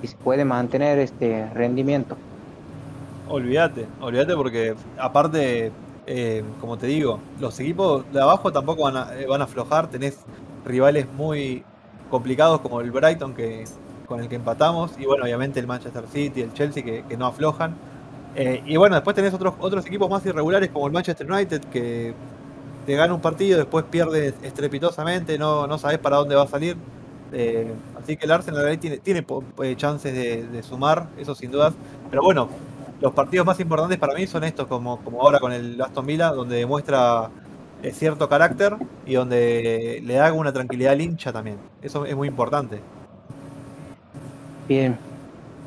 si se puede mantener este rendimiento. Olvídate, olvídate porque aparte, eh, como te digo, los equipos de abajo tampoco van a, eh, van a aflojar. Tenés rivales muy complicados como el Brighton que con el que empatamos y bueno, obviamente el Manchester City, el Chelsea que, no aflojan. Eh, y bueno, después tenés otros, otros equipos más irregulares como el Manchester United que te gana un partido, después pierde estrepitosamente, no, no sabes para dónde va a salir. Así que el Arsenal tiene, tiene chances de sumar, eso sin dudas. Pero bueno, los partidos más importantes para mí son estos, como, como ahora con el Aston Villa, donde demuestra eh, cierto carácter y donde le da una tranquilidad al hincha también. Eso es muy importante. Bien.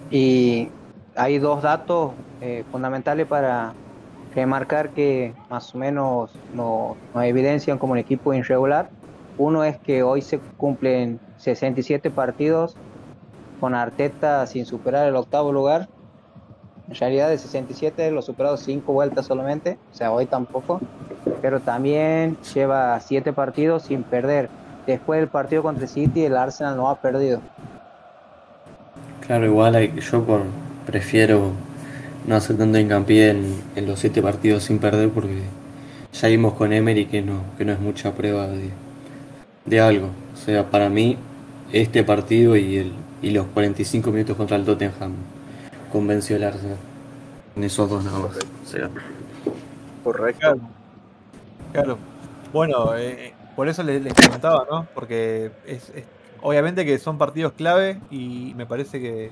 Y hay dos datos eh, fundamentales para remarcar que más o menos no- nos evidencian como un equipo irregular. Uno es que hoy se cumplen 67 partidos con Arteta sin superar el octavo lugar. En realidad de 67 lo superado 5 vueltas solamente, o sea, hoy tampoco. Pero también lleva 7 partidos sin perder. Después del partido contra City, el Arsenal no ha perdido. Claro, igual yo por, prefiero no hacer tanto hincapié en, los siete partidos sin perder porque ya vimos con Emery que no, que no es mucha prueba de, de algo. O sea, para mí este partido y, el, y los 45 minutos contra el Tottenham convenció Arsenal. En esos dos nada más. Correcto. Claro. Claro. Bueno, eh, por eso les, les comentaba, ¿no? Porque es, es- obviamente que son partidos clave y me parece que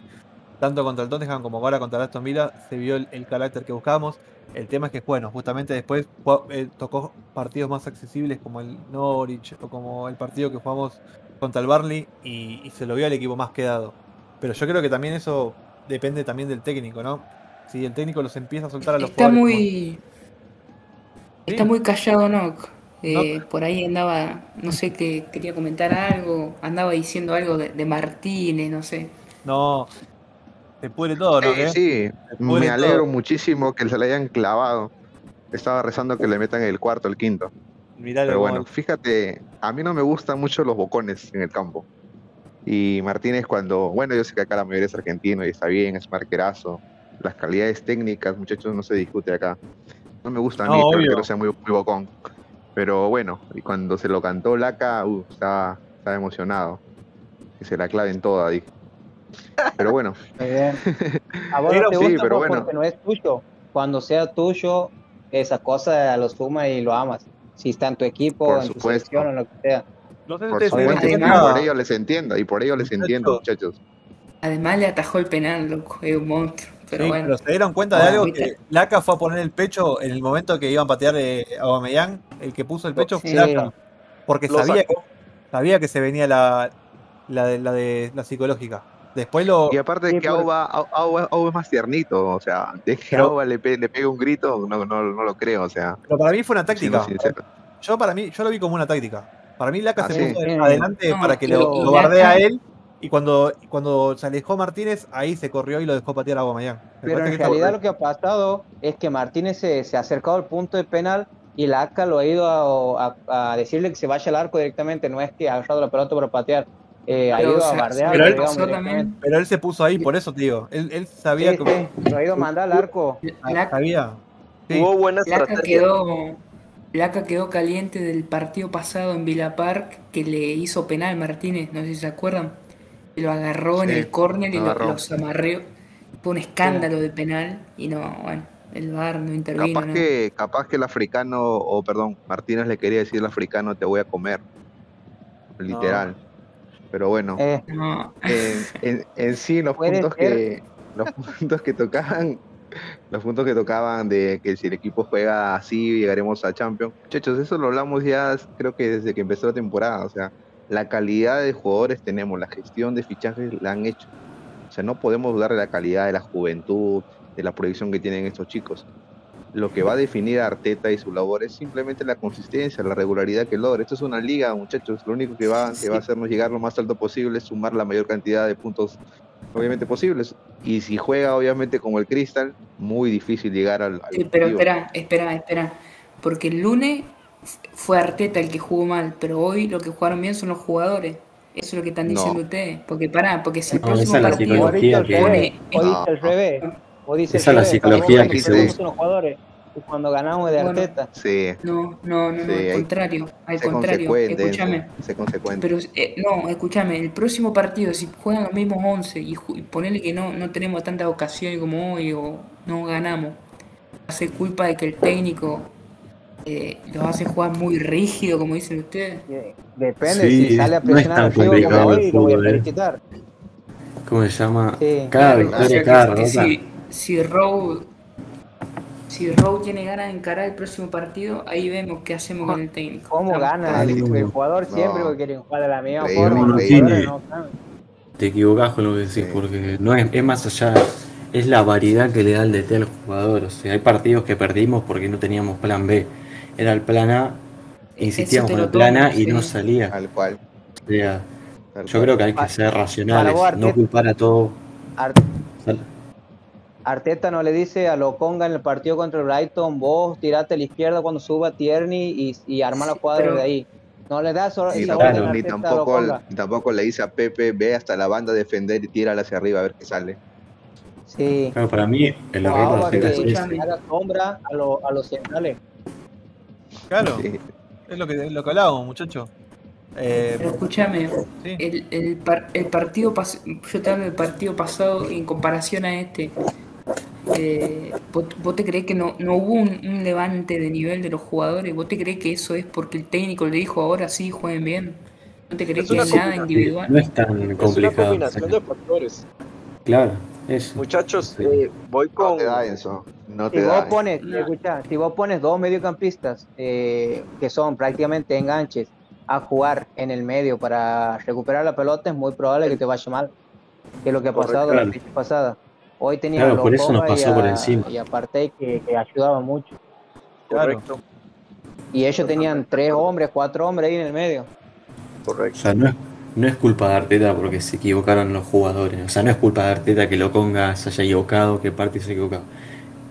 tanto contra el Tottenham como ahora contra el Aston Villa se vio el, el carácter que buscábamos. El tema es que, bueno, justamente después eh, tocó partidos más accesibles como el Norwich o como el partido que jugamos contra el Barley y, y se lo vio al equipo más quedado. Pero yo creo que también eso depende también del técnico, ¿no? Si el técnico los empieza a soltar a los Está jugadores como- muy. Está Sí. muy callado Nock. Eh, Por ahí andaba, no sé, que quería comentar algo, andaba diciendo algo de, de Martínez, no sé. No, se pudre todo, ¿no? Sí, ¿Eh? sí, pudre me alegro todo. muchísimo que se le hayan clavado. Estaba rezando que le metan el cuarto, el quinto. Mirá Pero bueno, fíjate, a mí no me gustan mucho los bocones en el campo. Y Martínez cuando, bueno, yo sé que acá la mayoría es argentino y está bien, es marquerazo. Las calidades técnicas, muchachos, no se discute acá. No me gusta a No, mí, pero obvio. que no sea muy, muy bocón. Pero bueno, y cuando se lo cantó Laca, uh, estaba, estaba emocionado. Que se la claven toda, dije. Pero bueno, Muy bien. A vos Pero no te sí, pero bueno. porque no es tuyo. Cuando sea tuyo, esa cosa lo sumas y lo amas. Si está en tu equipo, Por en tu supuesto. selección o lo que sea. No sé si por supuesto, y Además- por ello les entiendo, y por ello les entiendo, muchachos. Además le atajó el penal, loco, es un monstruo. Pero Sí, bueno, pero se dieron cuenta de Bueno, algo que Laca fue a poner el pecho en el momento que iban a patear eh, a Aubameyang, el que puso el pecho fue Sí. Laca, porque Lo sabía, sacó. sabía que se venía la, la, de, la de la psicológica. Después lo Y aparte Sí, que por- Auba, Au- Auba- Auba es más tiernito, o sea, de que Pero- Auba le, pe- le pegue un grito, no, no, no lo creo, o sea, pero para mí fue una táctica. Yo para mí, yo lo vi como una táctica. Para mí Laca Ah, se sí. puso Sí. adelante No, para que lo, y lo bardee Laca- a él y cuando, cuando se alejó Martínez, ahí se corrió y lo dejó patear a. Me Pero en realidad lo que ha pasado es que Martínez se, se ha acercado al punto de penal y la ACA lo ha ido a, a- a decirle que se vaya al arco directamente. No es que ha agarrado la pelota para patear. Eh, ha ido o a bardear, pero él digamos, también. pero él se puso ahí, por eso digo. Él, él sabía Sí, que sí, lo ha ido a mandar al arco. La- sabía. Sí. Hubo buena Laca estrategia. quedó, Laca quedó caliente del partido pasado en Villa Park que le hizo penal Martínez, no sé si se acuerdan. Lo agarró en el córner y lo los amarreó. Fue un escándalo de penal y no, bueno, el VAR no intervino. Capaz que, capaz que el africano, o perdón, Martínez le quería decir al africano te voy a comer. Literal. Pero bueno, Eh, No. en, en- en sí los puntos ser. que los puntos que tocaban los puntos que tocaban de que si el equipo juega así llegaremos a Champions muchachos eso lo hablamos ya creo que desde que empezó la temporada o sea la calidad de jugadores tenemos la gestión de fichajes la han hecho o sea no podemos dudar de la calidad de la juventud de la proyección que tienen estos chicos lo que va a definir a Arteta y su labor es simplemente la consistencia, la regularidad que logra. Esto es una liga, muchachos. Lo único que va, que va a hacernos llegar lo más alto posible es sumar la mayor cantidad de puntos, obviamente, posibles. Y si juega, obviamente, como el Crystal, muy difícil llegar al, al Sí, pero espera, espera, espera. Porque el lunes fue Arteta el que jugó mal, pero hoy lo que jugaron bien son los jugadores. Eso es lo que están No. diciendo ustedes. Porque pará, porque si el No, próximo esa es la partido dices psicología al que- No. dices al revés. Esa es la psicología que se usa. Cuando ganamos de Bueno. Arteta. Sí, No, no, no, no, al contrario, al contrario, escúchame. Sé consecuente. Pero eh, no, escúchame, el próximo partido, si juegan los mismos 11 y, y ponele que no, no tenemos tantas ocasiones como hoy o no ganamos, hace culpa de que el técnico eh, los hace jugar muy rígido, como dicen ustedes. Depende, Sí, si sale a no es presionar tan hoy, lo voy a eh. felicitar. ¿Cómo se llama? Sí. Cada Claro, o victoria, sea cada si, si Rowe si Rowe tiene ganas de encarar el próximo partido, ahí vemos qué hacemos con el técnico. ¿Cómo gana? El, No. el jugador siempre No. quiere jugar de la misma forma. No saben. Te equivocás con lo que decís, Sí. porque no es, es más allá, es la variedad que le da el DT al jugador. O sea, hay partidos que perdimos porque no teníamos plan B. Era el plan A, insistíamos Eso con el plan A y no salía. Tal cual. O sea, tal yo cual. creo que hay que Pa- ser racionales, no culpar a todo. Ar- Sal- Arteta no le dice a Loconga en el partido contra el Brighton, vos tirate a la izquierda cuando suba Tierney y, y arma la cuadra pero- desde ahí. No le da solo Ni tampoco, ni tampoco, Lokonga. ni tampoco le dice a Pepe, ve hasta la banda a defender y tírala hacia arriba a ver qué sale. Sí. Claro, para mí el error de Arteta es sombra a, lo- a los centrales. Claro, Sí. es lo que, es lo que hablábamos, muchachos. Eh, Pero escúchame, sí. el, el, par- el partido pas- yo te hablo del partido pasado en comparación a este. Eh, ¿vos, vos te crees que no, no hubo un, un levante de nivel de los jugadores? ¿Vos te crees que eso es porque el técnico le dijo ahora sí, jueguen bien? ¿No te crees Es que es nada individual? No es tan Es una complicado. combinación de factores. Claro, eso. Muchachos, Sí. eh, voy No con. te da no Si te vos da. pones, No. escucha, si vos pones dos mediocampistas eh, que son prácticamente enganches a jugar en el medio para recuperar la pelota, es muy probable que te vaya mal. Que es lo que ha pasado Correcto. la fecha pasada. Hoy tenía Claro, por eso nos pasó por a- encima. Y aparte que, que ayudaba mucho. Correcto, Y ellos tenían tres hombres, cuatro hombres ahí en el medio. O correcto. sea, no es, no es culpa de Arteta porque se equivocaron los jugadores. O sea, no es culpa de Arteta que lo ponga se haya equivocado, que parte se haya equivocado.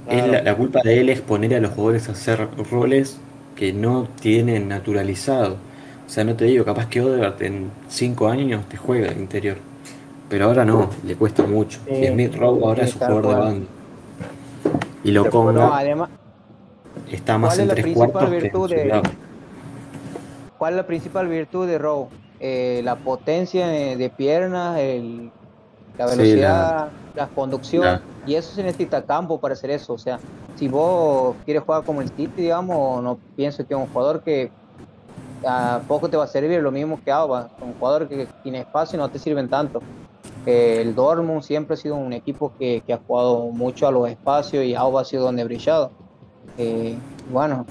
Es la, la culpa de él es poner a los jugadores a hacer roles que no tienen naturalizado. O sea, no te digo, capaz que Odegaard en 5 años te juega de interior. Pero ahora no, le cuesta mucho. Sí, y Smith Rowe ahora es un jugador de banda. Y lo No, ponga además, está más ¿cuál es en la tres cuartos que en de-. ¿cuál es la principal virtud de Rowe? Eh, la potencia de, piernas, el- la Sí, velocidad, la, conducción. la- Y eso se necesita campo para hacer eso. O sea, si vos quieres jugar como el Titi, digamos, no pienso que es un jugador que a poco te va a servir, lo mismo que Alba, un jugador que tiene espacio y no te sirven tanto. Eh, el Dortmund siempre ha sido un equipo que, que ha jugado mucho a los espacios y Alba ha sido donde ha brillado. Eh, bueno,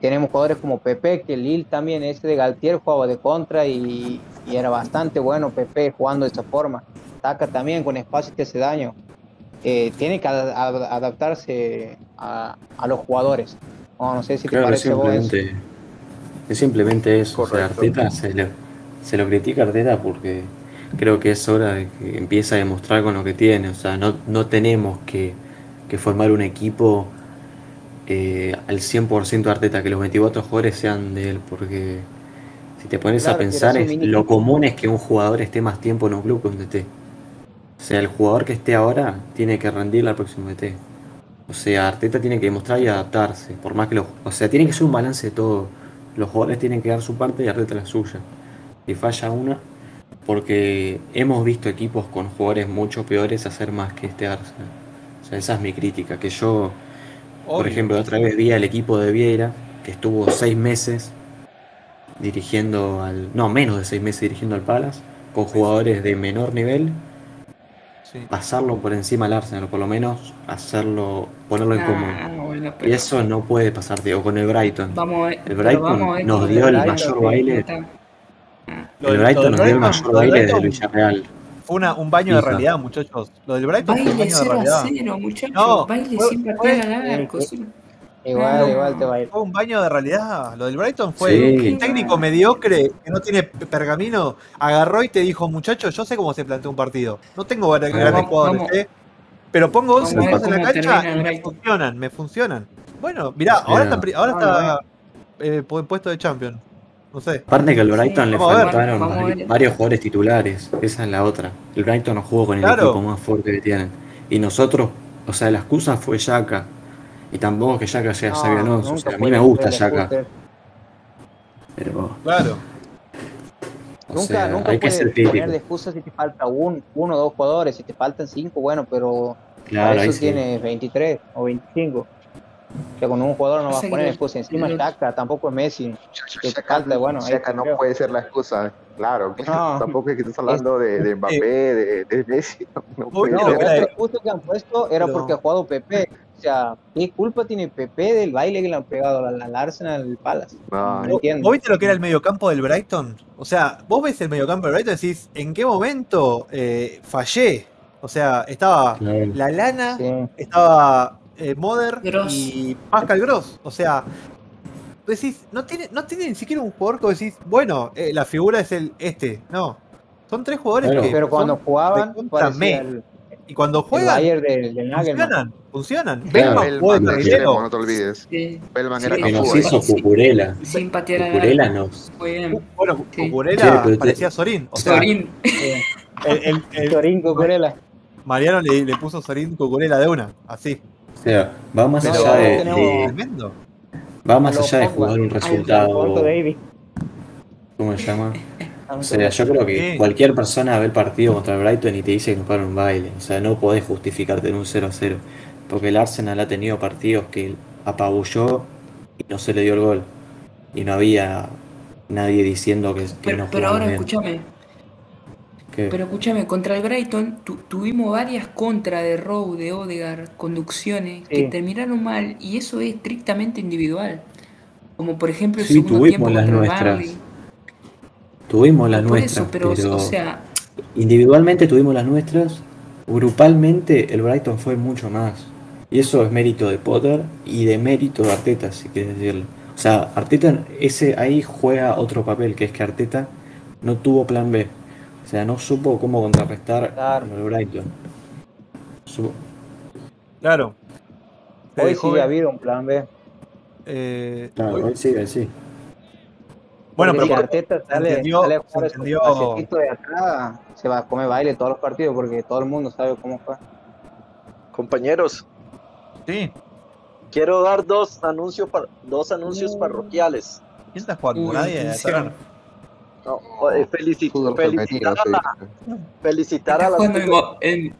tenemos jugadores como Pepe, que Lille también, ese de Galtier jugaba de contra y, y era bastante bueno Pepe jugando de esa forma. Taca también con espacio te hace daño. Eh, tiene que ad- ad- adaptarse a, a los jugadores. No, no sé si te parece vos simplemente, es simplemente eso. O sea, Correcto. Arteta se lo, se lo critica a Arteta porque creo que es hora de que empiece a demostrar con lo que tiene. O sea, no, no tenemos que, que formar un equipo eh, al 100% Arteta, que los 24 jugadores sean de él, porque si te pones Claro, a pensar, es- lo común es que un jugador esté más tiempo en un club que un DT. O sea, el jugador que esté ahora tiene que rendir al próximo DT. O sea, Arteta tiene que demostrar y adaptarse. Por más que los. O sea, tiene que ser un balance de todo. Los jugadores tienen que dar su parte y Arteta la suya. Si falla una, porque hemos visto equipos con jugadores mucho peores hacer más que este Arsenal. O sea, esa es mi crítica. Que yo Por ejemplo, otra vez vi al equipo de Vieira, que estuvo seis meses dirigiendo al. No, menos de seis meses dirigiendo al Palace, con jugadores de menor nivel, Sí. pasarlo por encima al Arsenal, o por lo menos hacerlo, ponerlo en Ah, común. bueno, Y eso no puede pasarte, o con el Brighton. vamos a ver. El Brighton vamos a ver nos dio el mayor baile. está- Lo El del- Brighton nos dio el mayor baile Brighton Villarreal. Fue una, un baño de realidad, muchachos. Lo del Brighton fue un Baile baño de 0 a realidad. 0, muchachos. No, baile fue- sin fue- arco. eh, sí. Igual, No. igual te va a ir. Fue un baño de realidad. Lo del Brighton fue Sí. un técnico mediocre que no tiene pergamino. Agarró y te dijo, muchachos, yo sé cómo se plantea un partido. No tengo grandes vamos- jugadores, vamos- ¿eh? pero pongo 11 vamos a ver tipos en la cancha y me funcionan, me funcionan. Bueno, mirá, ahora está, ahora No, está eh, pu- puesto de champion. No sé. Aparte que al Brighton le a ver, faltaron varios jugadores titulares. Esa es la otra. El Brighton no jugó con el Claro. equipo más fuerte que tienen. Y nosotros, o sea, la excusa fue Yaka. Y tampoco que Yaka sea Alonso. O sea, a mí me gusta Yaka. Pero, Claro. o Nunca, sea, nunca hay que ser poner crítico. de excusa si te falta un, uno o dos jugadores. Si te faltan cinco, bueno, pero Claro, para eso sí. tienes 23 o 25. Que con un jugador no vas a poner excusa. Encima Shaka, tampoco es Messi. Falta, no- bueno, creo. puede ser la excusa, claro. No. Tampoco es que estés hablando de, de Mbappé, de, de Messi. No, no Uy, puede No, ser. excusa que han puesto era porque ha jugado Pepe. O sea, ¿qué culpa tiene Pepe del baile que le han pegado al, al Arsenal al Palace? No, No ¿Vos, entiendo. vos viste lo que era el mediocampo del Brighton? O sea, vos ves el mediocampo del Brighton y decís, ¿en qué momento eh, fallé? O sea, estaba Claro. la lana, Sí. estaba eh, Moder Gross. y Pascal Gross. O sea, decís, no tiene, no tiene ni siquiera un jugador que decís, bueno, eh, la figura es el este. No. Son tres jugadores que Pero cuando son- jugaban, el, y cuando el juegan, Bayern del, del Nagelman. funcionan, funcionan. Claro. Bellman Bellman, no te olvides. Sí, Bellman Sí, era que nos hizo. Cucurela. sin patear arco. nos. Bueno, Sí. Cucurella Sí, parecía Sorín. O sea, Sorín. El, el- el- Sorín Cucurella. Mariano le, le puso Sorín Cucurella de una, así. O sea, va más allá de, de- va más allá de jugar un resultado. ¿Cómo se llama? O sea, yo creo que cualquier persona ve el partido contra el Brighton y te dice que nos para un baile. O sea, no podés justificarte en un 0 a 0. Porque el Arsenal ha tenido partidos que apabulló y no se le dio el gol. Y no había nadie diciendo que, que Pero, no pero ahora bien. escúchame, ¿Qué? pero escúchame, contra el Brighton tu- tuvimos varias contras de Rowe, de Odegaard, conducciones que terminaron mal y eso es estrictamente individual. Como por ejemplo el Sí, segundo tuvimos tiempo las contra nuestras. Burnley. Tuvimos las Por nuestras, eso, pero, pero o sea, individualmente tuvimos las nuestras. Grupalmente el Brighton fue mucho más. Y eso es mérito de Potter y de mérito de Arteta, si quieres decirlo. O sea, Arteta ese ahí juega otro papel, que es que Arteta no tuvo plan B. O sea, no supo cómo contrarrestar Claro. al Brighton. Su- Claro. Se Hoy sí ha habido un plan B. eh, Claro, hoy- hoy sí, hoy sí. bueno, Porque pero si Arteta sale, entendió- sale a se jugar esos entendió- de atrás, se va a comer baile todos los partidos porque todo el mundo sabe cómo fue. Compañeros, sí. quiero dar dos anuncios, par- dos anuncios Mm. parroquiales. ¿Quién está jugando? Uy, Nadie. No, eh, felici- Fútbol felicitar, a sí. la, felicitar a la en, en,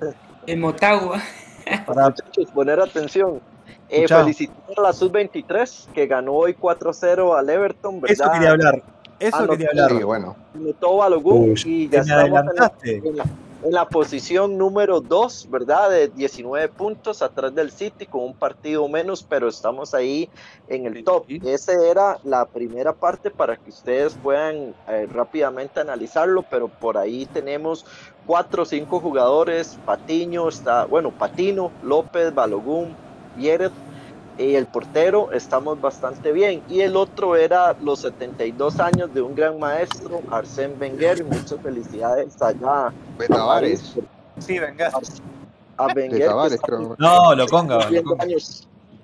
en Motagua. Para, muchachos, poner atención. Eh, felicitar a la sub-23 que ganó hoy 4-0 al Everton, ¿verdad? eso quería hablar. Eso Ah, no, quería hablar. Sí, bueno. Anotó Balogun Uy, y ya me estamos en la, en la- en la posición número 2, ¿verdad? De 19 puntos atrás del City con un partido menos, pero estamos ahí en el top. Esa era la primera parte para que ustedes puedan eh, rápidamente analizarlo, pero por ahí tenemos cuatro o cinco jugadores, Patiño, está, bueno, Patino, López, Balogun, Vieret, y el portero estamos bastante bien. Y el otro era los 72 años de un gran maestro, Arsène Wenger, y muchas felicidades allá Fue Tavares. Sí, venga. a De Wenger. creo. No, lo conga. lo conga.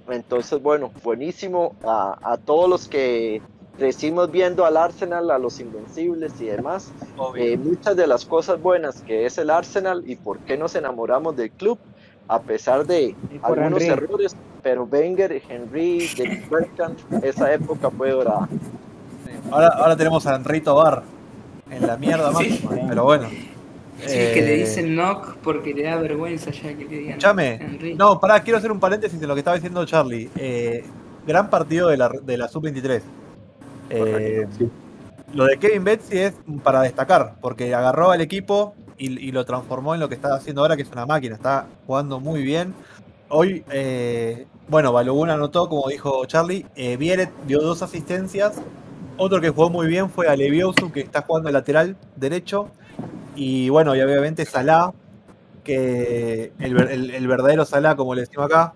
Entonces, bueno, buenísimo a, a todos los que crecimos viendo al Arsenal, a los Invencibles y demás. Eh, muchas de las cosas buenas que es el Arsenal y por qué nos enamoramos del club, a pesar de algunos Henry. errores, pero Wenger, Henry, David Beckham, esa época fue dorada. Ahora, ahora tenemos a Enrito Bar en la mierda máxima. Pero bueno. Sí, que le Eh, dicen knock porque le da vergüenza ya que le digan. Escuchame. No, pará, quiero hacer un paréntesis en lo que estaba diciendo Charlie. Eh, gran partido de la, de la Sub-23. Eh, Sí. lo de Kevin Betsy es para destacar, porque agarró al equipo y, y lo transformó en lo que está haciendo ahora, que es una máquina. Está jugando muy bien. Hoy, eh, bueno, Balogun anotó, como dijo Charlie. Eh, Vieret dio dos asistencias. Otro que jugó muy bien fue Aleviosu, que está jugando de lateral derecho. Y bueno, y obviamente Salah, que el, ver- el- el verdadero Salah, como le decimos acá,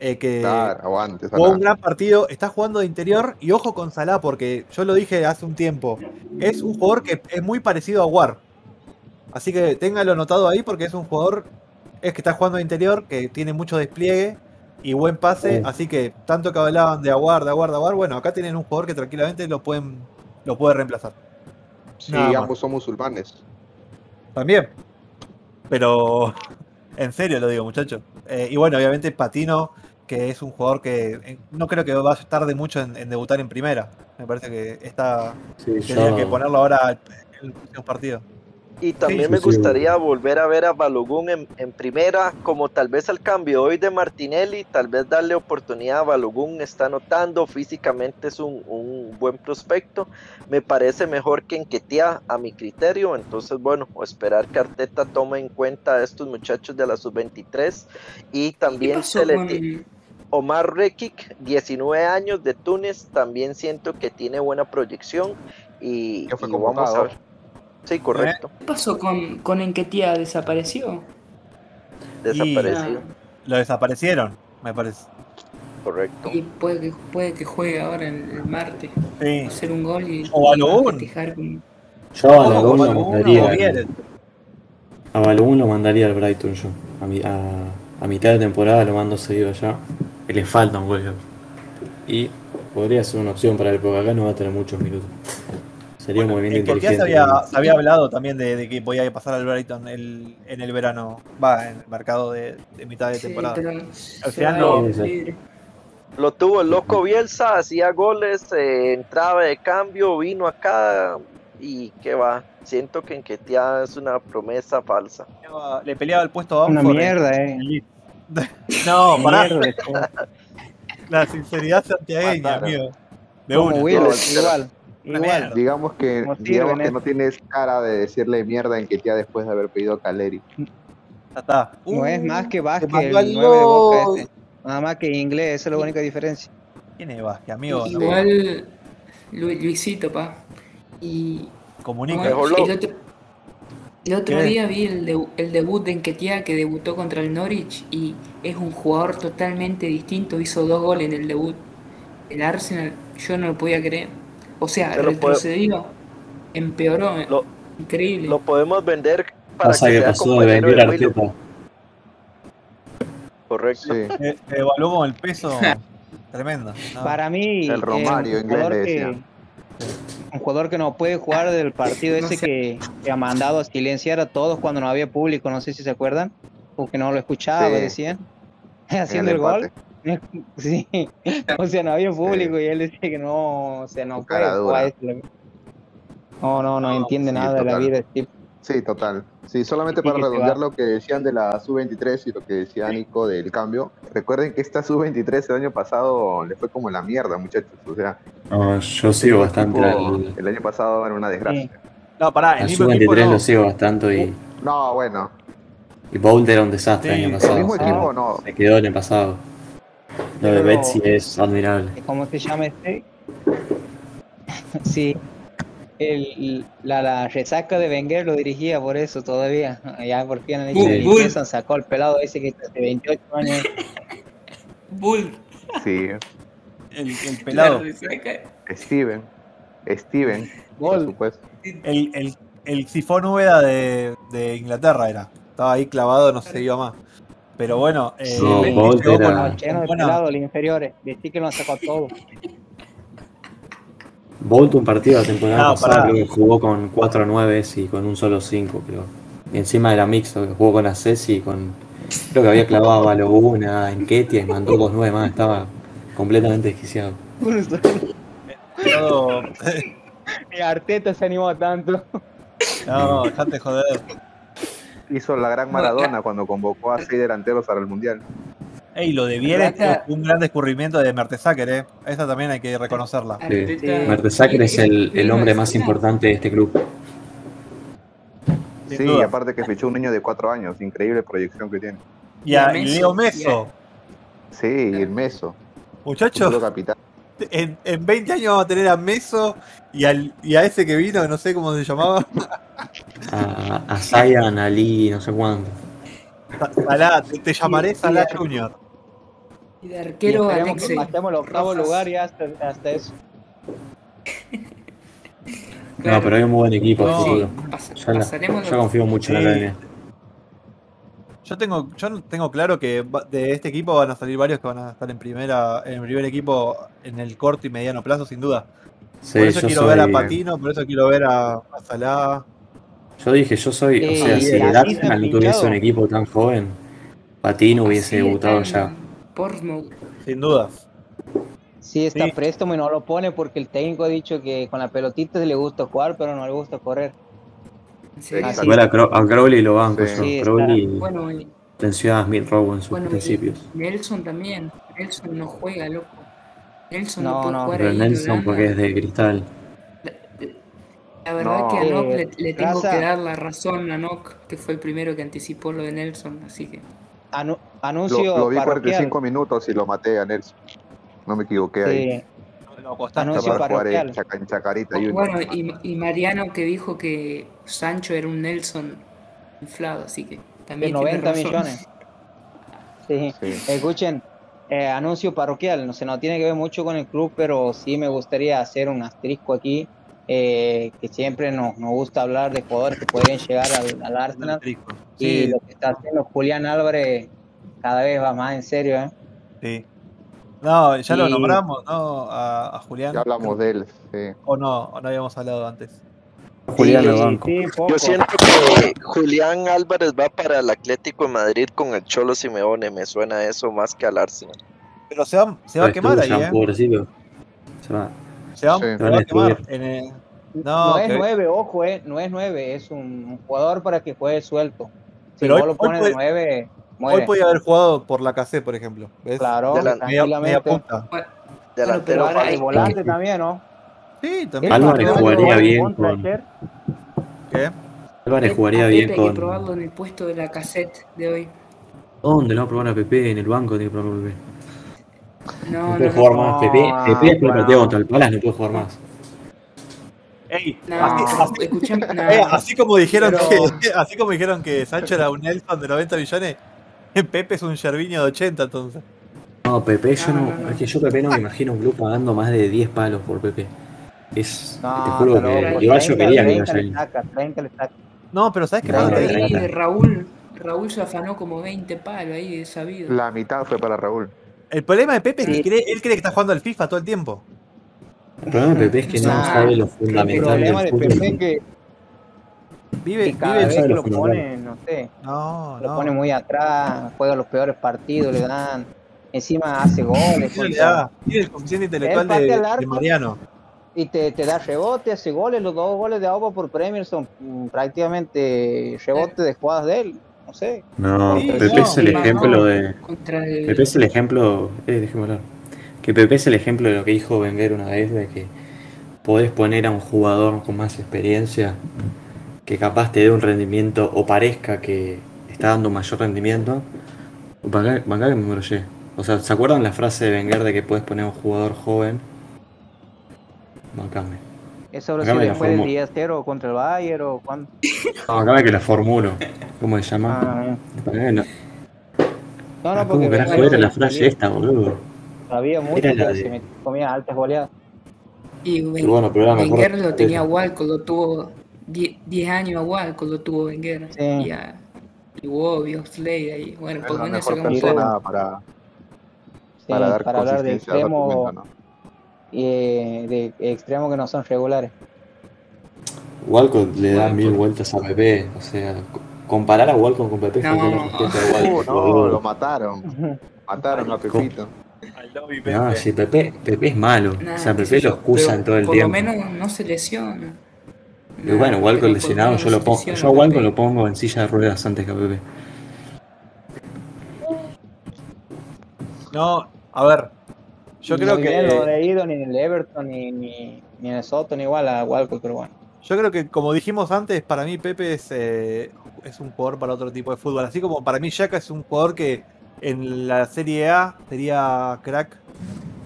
eh, que Claro, aguante. jugó un gran partido, está jugando de interior y ojo con Salah porque yo lo dije hace un tiempo, es un jugador que es muy parecido a War. Así que téngalo anotado ahí porque es un jugador es que está jugando de interior, que tiene mucho despliegue y buen pase, Sí. así que tanto que hablaban de Aguar, de Aguar, de Aguar, bueno, acá tienen un jugador que tranquilamente lo pueden lo puede reemplazar. Sí, Nada más. ambos son musulmanes. También. Pero en serio lo digo, muchachos. Eh, y bueno, obviamente Patino, que es un jugador que eh, no creo que vaya a tarde mucho en, en debutar en primera. Me parece que está Sí, tenía yo- que ponerlo ahora en el próximo partido. Y también Sí, me sí, sí. gustaría volver a ver a Balogun en, en primera, como tal vez al cambio hoy de Martinelli, tal vez darle oportunidad a Balogun, está notando, físicamente es un, un buen prospecto, me parece mejor que Enquetea a mi criterio, entonces bueno, esperar que Arteta tome en cuenta a estos muchachos de la sub-23 y ¿Qué también se le Omar Rekik, 19 años de Túnez, también siento que tiene buena proyección y, fue y vamos a ver. Sí, correcto, ¿Qué pasó con, con Enquetia? ¿Desapareció? desaparecido. Lo desaparecieron, me parece. Correcto. Y puede que, puede que juegue ahora el, el martes. Sí. Hacer un gol y, O Balogun. festejar con- Yo a lo mandaría. A Balogun lo mandaría al Brighton yo. A, mi- a, a mitad de temporada lo mando seguido allá. Que le falta un gol. Y podría ser una opción para él, porque acá no va a tener muchos minutos. Sería un movimiento En se inteligente. había, se había hablado también de, de que podía pasar al Brighton el- en el verano. Va, en el mercado de, de mitad de temporada. Al final no-. Lo tuvo el loco Bielsa, hacía goles, eh, entraba de cambio, vino acá y qué va. Siento que Enquetea es una promesa falsa. Le peleaba el puesto a Una en- mierda, en eh. No, pará. Todo. La sinceridad santiagueña, amigo. De Como una. Will, no, igual. Igual. mierda. Digamos que, No digamos que no tienes cara de decirle mierda en que después de haber pedido Caleri. No es más que Vázquez, el mandó 9 al de Boca ese. Nada más que inglés, esa es la única diferencia. ¿Quién es Vázquez, amigo? No, Igual Lu- Luisito, pa. Y comunica. El lo- otro, el otro ¿Qué? día vi el, de- el debut de Enquetia que debutó contra el Norwich y es un jugador totalmente distinto. Hizo dos goles en el debut. El Arsenal, yo no lo podía creer. O sea, Se lo puedo- retrocedió, empeoró. Lo- Increíble. Lo podemos vender para Pasa que que sea pasó de vender. Arteta. Correcto. Sí. Eh, evaluó con el peso tremendo. ¿no? Para mí, El Romario, eh, un inglés jugador que, decían. un jugador que no puede jugar del partido No ese sé. que, que ha mandado a silenciar a todos cuando no había público, no sé si se acuerdan, porque no lo escuchaba, Sí. decían, En haciendo el, gol. Sí, o sea, no había público y él decía que no, o sea, no puede jugar. No, no, no No, entiende sí, nada de la vida. este tipo. Sí, total. Sí, solamente para redondear lo que decían de la sub-23 y lo que decía Nico del cambio. Recuerden que esta sub-23 el año pasado le fue como la mierda, muchachos. O sea, No, yo sigo el bastante al, el año pasado era una desgracia. No, pará, el mismo equipo sub-23 no. lo sigo bastante y, No, bueno, y Bolt era un desastre Sí, el año el pasado. mismo o sea, equipo no. Se quedó el pasado. Lo de Betsy es admirable. ¿Cómo se llama este? sí. El, la, la resaca de Wenger lo dirigía por eso todavía. Ya por fin han sacó al pelado ese que hace 28 años. Bull. Sí, El, el pelado. Steven. Steven, por Gol. supuesto. El, el, el sifón húmeda de, de Inglaterra era. Estaba ahí clavado, no se iba más. Pero bueno, eh, No, Messi Bolt llegó era- con- No, lleno de buena- pelados, los inferiores. Decí que lo sacó todo. Bolt un partido la temporada No, pasada creo que jugó con 4 9 y con un solo 5, creo. Y encima era mixto, que jugó con Acesi y con. Creo que había clavado a Balogun, a Enquetia y mandó dos 9 más. Estaba completamente desquiciado. Ni Arteta se animó tanto. No, dejate de joder. Hizo la gran No, Maradona cuando convocó a seis delanteros para el Mundial. Ey, lo de es un gran descubrimiento de Mertesacker, ¿eh? Esa también hay que reconocerla. Sí. Mertesacker es el, el hombre más importante de este club. Sí, y aparte que fichó un niño de cuatro años, increíble proyección que tiene. Y a Leo Meso. Sí, y el Meso, Muchachos, en, en 20 años vamos a tener a Meso y, al, y a ese que vino, no sé cómo se llamaba. A, a Zayan, Ali, no sé cuánto. Salah, te, te llamaré Sí, Salah sí. Junior. Y de arquero que Alexei. matemos el octavo Rojas. lugar y hasta, hasta eso. No, pero hay un muy buen equipo a No. Pas- Yo, la- pasaremos yo confío mucho en Sí. la academia. Yo tengo, yo tengo claro que de este equipo van a salir varios que van a estar en primera, en el primer equipo en el corto y mediano plazo, sin duda. Sí, por eso quiero ver a Patino, por eso quiero ver a, a Salah. Yo dije, yo soy, o sea, si el Arsenal no tuviese un equipo tan joven, Patino hubiese Así debutado ya. Sin dudas. Sí, está Sí. préstamo y no lo pone porque el técnico ha dicho que con la pelotita le gusta jugar, pero no le gusta correr. ¿En serio? Así. A, Cro- a Crowley lo banco, Sí. yo. Sí, está- Crowley Bueno, y- a Smith Rowe en sus bueno, principios. Nelson también. Nelson no juega, loco. Nelson no, No, puede no. jugar Pero ahí Nelson porque es de cristal. La verdad No. que a Nock Eh, le, le tengo Raza. que dar la razón a Nock, que fue el primero que anticipó lo de Nelson, así que Anu- Lo, anuncio lo vi parroquial. 45 minutos y lo maté a Nelson. No me equivoqué ahí. Sí, Lo costaste, Anuncio parroquial. en, Chaca- en Chacarita Junior. bueno, y, y Mariano que dijo que Sancho era un Nelson inflado, así que de también tiene 90 razón. millones. Sí. Sí. Escuchen, eh, anuncio parroquial, no sé, no tiene que ver mucho con el club, pero sí me gustaría hacer un asterisco aquí, eh, que siempre nos, nos gusta hablar de jugadores que podrían llegar al, al Arsenal. Y lo que está haciendo Julián Álvarez cada vez va más en serio, ¿eh? sí. No, ya lo nombramos, ¿no? A, a Julián. Ya hablamos de él. sí. O no, o no habíamos hablado antes. Julián Sí. Yo siento que Julián Álvarez va para el Atlético de Madrid con el Cholo Simeone, me suena eso más que al Arsenal. Pero se va, se va a quemar ahí, Ya, ¿eh? Se va. Se va, Sí. se va a quemar. En el- No, No, es nueve, ojo, eh, no es nueve, es un, jugador para que juegue suelto. Si Pero vos hoy- lo hoy pones puede- de nueve, muere. Hoy podía haber jugado por la KC, por ejemplo. ¿ves? Claro, De la- Media, punta. Delantero Ahora el volante también, ¿no? Sí, también. Álvarez jugaría bien con- ¿Qué? Álvarez jugaría Pepe bien hay que con. probarlo en el puesto de la cassette de hoy. ¿Dónde no va a probar a Pepe? En el banco tiene que probar a Pepe. No, No no, puede no, jugar no, más. Pepe, Pepe después partido contra el Palas no puede jugar más. Ey, no, así, así- escuchame, no. eh, así como dijeron Pero- que así como dijeron que Sancho era un Nelson de 90 millones, Pepe es un Gervinho de 80 entonces. No, Pepe, yo No, no. no, no. Es que yo Pepe no me imagino un club pagando más de 10 palos por Pepe. Es. No, te juro está que igual yo 30, quería que 30 vaya le ahí. saca, 30 le saca. No, pero ¿sabes qué pasa? Raúl, Raúl se afanó como 20 palos ahí, es sabido. La mitad fue para Raúl. El problema de Pepe es que cree- él cree que está jugando al FIFA todo el tiempo. El problema de Pepe es que no Nah, sabe lo El fundamental problema del de. Pepe es que, Vive, que cada vive vez que lo lo pone, no sé, No, lo no. pone muy atrás, juega los peores partidos, le dan, encima hace goles. Tiene, el coeficiente intelectual de, arco. de Mariano. y te, te da rebote, hace goles, los dos goles de Agua por Premier son mm, prácticamente rebote de jugadas de él, no sé. No, Sí, Pepe no, es el no, ejemplo de. El, Pepe es el ejemplo. Eh, déjeme hablar. Que Pepe es el ejemplo de lo que dijo Wenger una vez: de que podés poner a un jugador con más experiencia que capaz te dé un rendimiento o parezca que está dando mayor rendimiento. Bancá que me embrollé. O sea, ¿se acuerdan la frase de Wenger de que puedes poner a un jugador joven? Bancame. Eso Acá me la después del formó. 10-0 contra el Bayern o cuando. No, bancame que la formulo. ¿Cómo se llama? Ah, no. no, no, Ah, porque ¿Cómo Wenger era la frase esta, boludo? Sabía mucho que se me comía altas goleadas. y Y Wen- bueno, pero era mejor. Wenger lo tenía a Walcott, lo tuvo 10 10 años a Walcott, lo tuvo Wenger. Sí. Y a Iwobi, Oxlade ahí. Bueno, por lo menos sacamos algo. persona para, Sí, para dar para hablar de argumento, ¿no? De extremos que no son regulares. Walcott le da Walcott. mil vueltas a Pepe. O sea, co- comparar a Walcott con Pepe No. respuesta de Uh, Walcott. no, lo mataron. Mataron a Pepito. No, sí, Pepe, Pepe es malo. Nah, o sea, Pepe lo excusan todo el por tiempo. lo menos no se lesiona. Y bueno, Walcott lesionado, por yo lo pongo, yo a Walcott Pepe. lo pongo en silla de ruedas antes que a Pepe. No, a ver. Yo creo que. he leído ni en el Everton ni, ni, ni en el Soto, ni igual a Walcott, pero bueno. Yo creo que, como dijimos antes, para mí Pepe es, eh, es un jugador para otro tipo de fútbol. Así como para mí Yaka es un jugador que en la Serie A sería crack.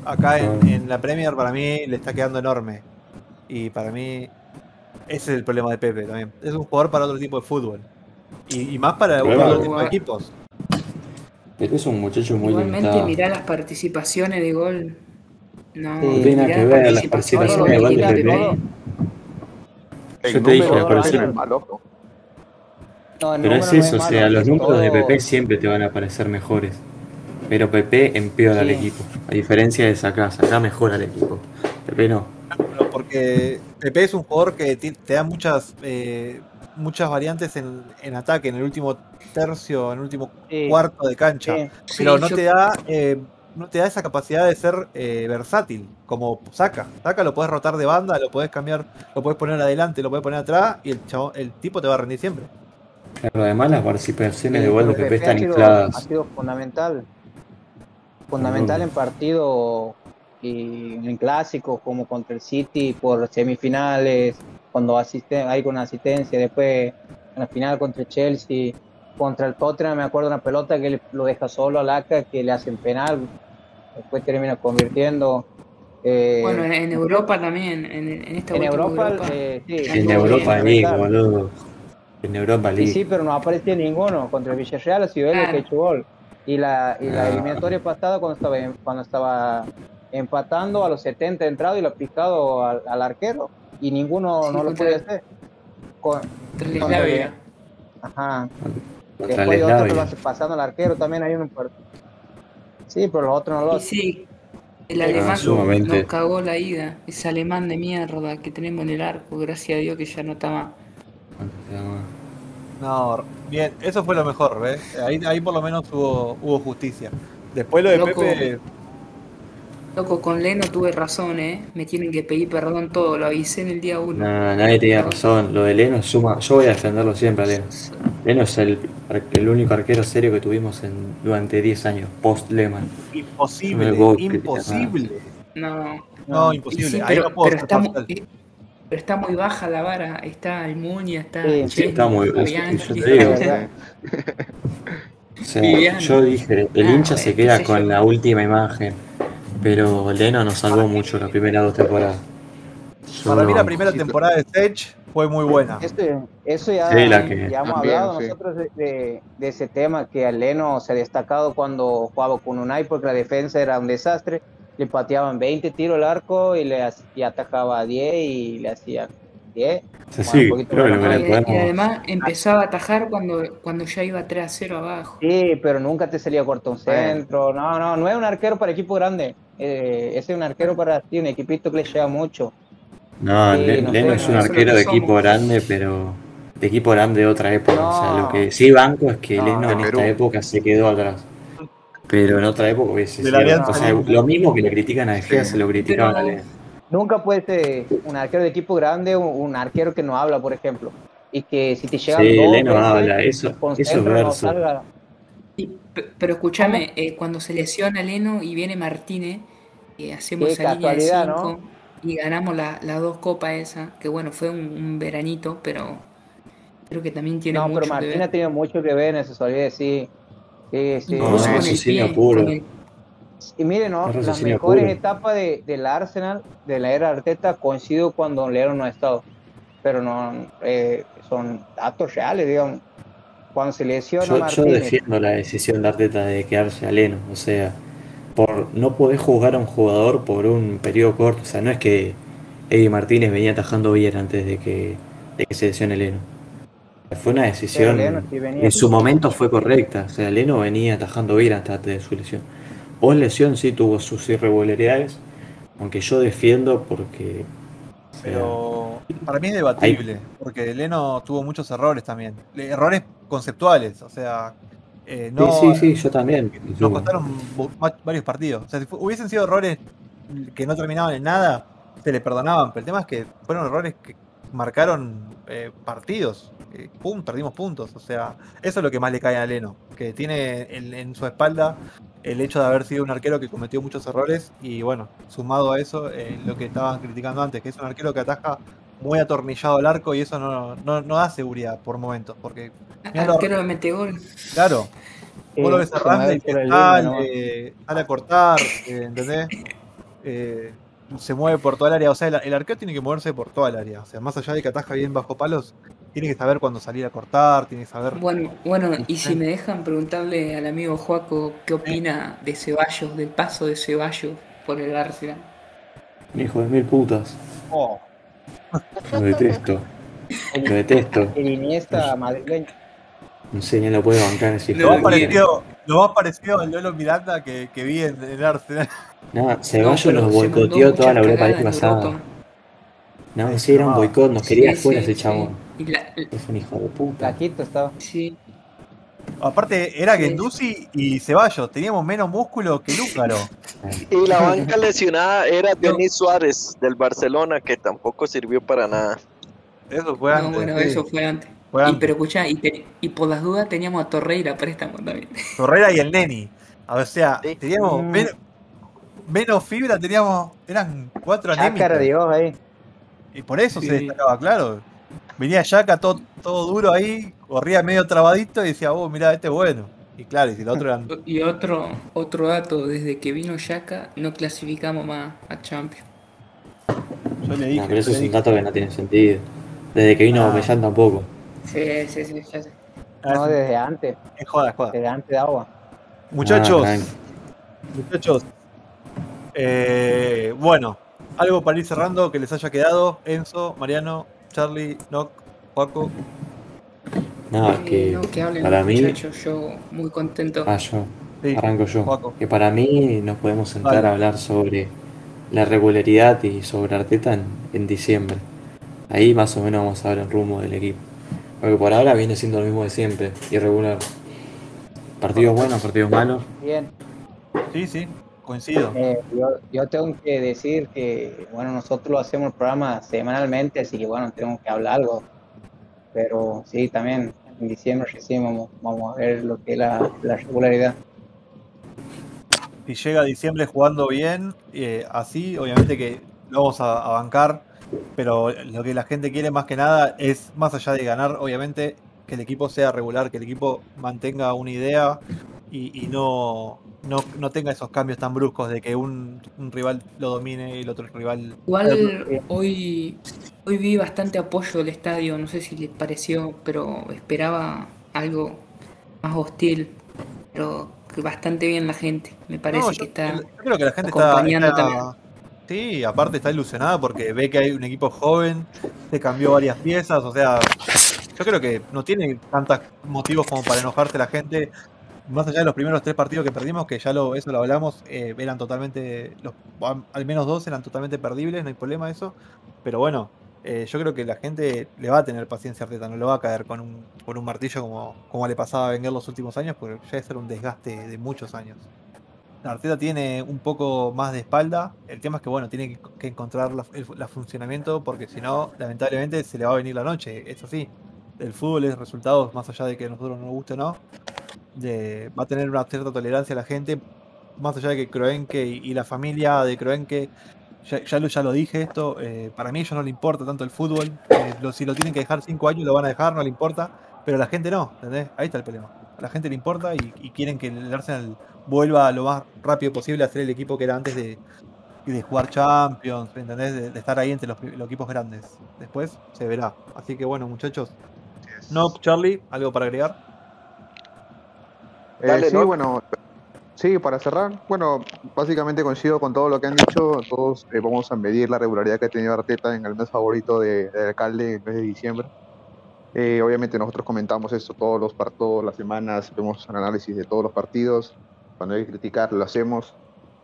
Acá en, en la Premier para mí le está quedando enorme. Y para mí ese es el problema de Pepe también. Es un jugador para otro tipo de fútbol. Y, y más para otro tipo de equipos. Pepe es un muchacho muy Igualmente, limitado. mirá las participaciones de gol. No, Sí, No tiene nada mirá que ver, las participaciones de gol de Yo te dije. No, el Pero es eso, o malo, sea, los números de Pepe siempre te van a parecer mejores. Pero Pepe empeora al Sí. equipo. A diferencia de Sacá, Sacá mejora al equipo. Pepe no. Pero porque Pepe es un jugador que te da muchas eh, muchas variantes en, en ataque, en el último tercio, en el último Sí, cuarto de cancha. sí. Sí, pero no yo- te da eh, no te da esa capacidad de ser eh, versátil como saca saca lo puedes rotar de banda lo puedes cambiar lo puedes poner adelante lo puedes poner atrás y el chavo- el tipo te va a rendir siempre Pero además las participaciones de Sí, gol de pero Pepe ha están sido- Ha infladas. sido fundamental. Fundamental en partidos y en clásicos como contra el City por semifinales, cuando asiste, hay con asistencia, después en la final contra el Chelsea, contra el Tottenham me acuerdo una pelota que lo deja solo a Laca, que le hacen penal, después termina convirtiendo. eh, Bueno, en, Europa también, en, en esta en última Europa, Europa. eh, sí, En Europa League, boludo. En Europa Sí, League. sí, pero no aparecía ninguno. Contra el Villarreal ha sido él el que ha hecho gol. Y la, y la Ah. eliminatoria pasada, cuando estaba, cuando estaba empatando a los 70 entrado y lo ha picado al, al arquero, y ninguno Sí, no lo puede hacer. Con, Contra el ajá. Contra Después de otro que lo hace pasando al arquero, también hay un par- Sí, pero los otros no lo hacen. sí, el Ah, alemán sumamente. nos cagó la ida. Ese alemán de mierda que tenemos en el arco, gracias a Dios que ya no está más. no bien eso fue lo mejor ¿ves? ahí ahí por lo menos hubo hubo justicia después lo de Loco. Pepe Loco, con Leno tuve razón, ¿eh? Me tienen que pedir perdón todo, lo avisé en el día uno. No, nadie tenía razón. Lo de Leno suma. Yo voy a defenderlo siempre a Leno. Leno es el, el único arquero serio que tuvimos en, durante 10 años, post Lehmann. imposible No imposible No, no imposible sí, ahí pero, no puedo pero ser está, pero muy baja la vara. Está Almunia, está Sí, está muy-. ¿verdad? O sea, yo dije, el Ah, hincha se queda con yo. la última imagen. Pero Leno nos salvó mucho las primeras dos temporadas. Yo para mí la primera temporada de Stage fue muy buena Eso, eso ya, Sí, la que- ya hemos También, hablado sí. nosotros de, de- de ese tema, que Leno se ha destacado cuando jugaba con Unai porque la defensa era un desastre. Le pateaban 20 tiros al arco y le y atajaba 10 y le hacían 10. O sea, Bueno, sí, un poquito creo que lo más que Y, además empezaba a atajar cuando, cuando ya iba 3 a 0 abajo. Sí, pero nunca te salía corto un centro. No, no, no es un arquero para equipo grande. Eh, ese es un arquero para ti, un equipito que le llega mucho. No, Sí, Le- no Leno sé, es un no arquero de equipo somos. grande, pero de equipo grande de otra época. O sea, lo que sí banco es que No, Leno no, en esta época se quedó atrás. Pero en otra época hubiese sido. O sea, lo mismo que le critican a De Gea, Sí. se lo criticaban a Leno. Nunca puede ser un arquero de equipo grande, un, un arquero que no habla, por ejemplo. Y que si te llegan Sí, dos veces, habla, eso, es no pero escúchame, eh, cuando se lesiona Leno y viene Martínez, eh, hacemos Qué esa línea de 5 y ganamos la- las dos copas esas, que bueno, fue un, un veranito, pero creo que también tiene No, pero mucho que Martín ha ver. tenido mucho que ver en eso, solía decir. Sí, sí. No, no, eso sí, apuro. con el- Y mire, ¿no? Las mejores puro. etapas de, del Arsenal, de la era Arteta, coincido cuando Leno no ha estado. Pero no, eh, son datos reales, digamos. Cuando se lesiona Yo, yo defiendo la decisión de Arteta de quedarse a Leno. O sea, por no podés jugar a un jugador por un periodo corto. O sea, no es que Eddie Martínez venía atajando bien antes de que, de que se lesione Leno. Fue una decisión, Leno en su momento fue correcta. O sea, Leno venía atajando bien hasta antes de su lesión. Post lesión sí tuvo sus irregularidades, aunque yo defiendo porque... Pero para mí es debatible, porque Leno tuvo muchos errores también. Errores conceptuales, o sea, eh, no, sí, sí, sí, yo también. nos costaron varios partidos. O sea, si hubiesen sido errores que no terminaban en nada, se le perdonaban. Pero el tema es que fueron errores que marcaron eh, partidos. Eh, pum, perdimos puntos. O sea, eso es lo que más le cae a Leno, que tiene en, en su espalda el hecho de haber sido un arquero que cometió muchos errores y bueno, sumado a eso, eh, lo que estaban criticando antes, que es un arquero que ataja muy atornillado al arco y eso no, no, no da seguridad por momentos, porque Arquero de mete gol. claro, vos lo ves se cerrando mueve y sale, eh, sale a cortar, eh, ¿entendés? Eh, se mueve por toda el área, o sea, el, el arquero tiene que moverse por toda el área, o sea, más allá de que ataja bien bajo palos, tiene que saber cuándo salir a cortar, tiene que saber... Bueno, bueno, y si me dejan preguntarle al amigo Joaco qué opina de Ceballos, del paso de Ceballos por el Arsenal. Hijo de mil putas. Oh, Lo detesto. Lo detesto. El Iniesta madrileño. No sé, ni lo puede bancar ese Lo más parecido, lo más parecido al Lolo Miranda que, que vi en, en Arsenal. No, Ceballos nos boicoteó toda la Europa pasada. No, sí, era un boicot, nos quería sí, ese sí. chabón. Y la- Es un hijo de puta. Taquito estaba. sí, Aparte, era Sí. Genduzi y Ceballos. Teníamos menos músculo que Lúcaro. Y la banca lesionada era Denis Suárez del Barcelona, que tampoco sirvió para nada. Eso fue no, antes. bueno, sí. eso fue antes. Fue Y, antes. pero escuchá, y, te- y por las dudas teníamos a Torreira préstamo también. Torreira y el Neni. O sea, Sí. teníamos Mm. men- menos fibra, teníamos. Eran cuatro anémicos. Dios ahí. Y por eso se destacaba, claro. Venía Yaka todo, todo duro ahí, corría medio trabadito y decía, oh, mirá, este es bueno. Y claro, y si el otro eran. Y otro, otro dato, desde que vino Yaka no clasificamos más a Champions. Yo le No, dije. pero eso es un dato que no tiene sentido. Desde que vino Ah. Aubameyang tampoco. Sí, sí, sí, ya sé. ah, No, es- desde antes. es joda, es joda. Desde antes de agua. Muchachos, Ah, muchachos. eh, bueno, algo para ir cerrando que les haya quedado. Enzo, Mariano, Charlie, Nock, Paco. No, es Eh, que no, que hablen para mí. muchachos, yo muy contento. Ah, yo. Sí, Arranco yo. Que para mí nos podemos sentar Vale. a hablar sobre la regularidad y sobre Arteta en, en diciembre. Ahí más o menos vamos a ver el rumbo del equipo. Porque por ahora viene siendo lo mismo de siempre, irregular. Partidos buenos, partidos malos. Bien. Sí, sí, coincido. Eh, yo, yo tengo que decir que, bueno, nosotros hacemos el programa semanalmente, así que, bueno, tenemos que hablar algo. Pero sí, también en diciembre recién vamos, vamos a ver lo que es la, la regularidad. Si llega diciembre jugando bien, eh, así, obviamente que lo vamos a, a bancar. Pero lo que la gente quiere más que nada es, más allá de ganar, obviamente, que el equipo sea regular, que el equipo mantenga una idea y, y no, no, no tenga esos cambios tan bruscos de que un, un rival lo domine y el otro rival. Igual hoy, hoy vi bastante apoyo del estadio, no sé si les pareció, pero esperaba algo más hostil, pero que bastante bien la gente, me parece No, que está... yo creo que la gente está, acompañando está- también. Sí, aparte está ilusionada porque ve que hay un equipo joven, se cambió varias piezas, o sea, yo creo que no tiene tantos motivos como para enojarse la gente. Más allá de los primeros tres partidos que perdimos, que ya lo, eso lo hablamos, eh, eran totalmente, los, al menos dos eran totalmente perdibles, no hay problema eso. Pero bueno, eh, yo creo que la gente le va a tener paciencia a Arteta, no lo va a caer con un, con un martillo como, como le pasaba a Wenger los últimos años, porque ya es un desgaste de muchos años. Arteta tiene un poco más de espalda. El tema es que, bueno, tiene que, encontrar la, el funcionamiento porque si no, lamentablemente se le va a venir la noche. Es así. El fútbol es resultados, más allá de que a nosotros nos guste o no. De, va a tener una cierta tolerancia a la gente. Más allá de que Kroenke y, y la familia de Kroenke, ya, ya, lo, ya lo dije esto, eh, para mí a ellos no le importa tanto el fútbol. Eh, lo, si lo tienen que dejar cinco años, lo van a dejar, no le importa. Pero a la gente no, ¿entendés? Ahí está el problema. A la gente le importa y, y quieren que el Arsenal vuelva lo más rápido posible a ser el equipo que era antes de, de jugar Champions, ¿entendés? De, de, estar ahí entre los, los, equipos grandes. Después se verá. Así que bueno, muchachos. No, Charlie, ¿algo para agregar? Eh, Dale, sí, ¿no? bueno, sí, para cerrar, bueno, básicamente coincido con todo lo que han dicho. Todos eh, vamos a medir la regularidad que ha tenido Arteta en el mes favorito del de alcalde, el mes de diciembre. Eh, obviamente nosotros comentamos esto todos los todas las semanas, vemos un análisis de todos los partidos, cuando hay que criticar lo hacemos.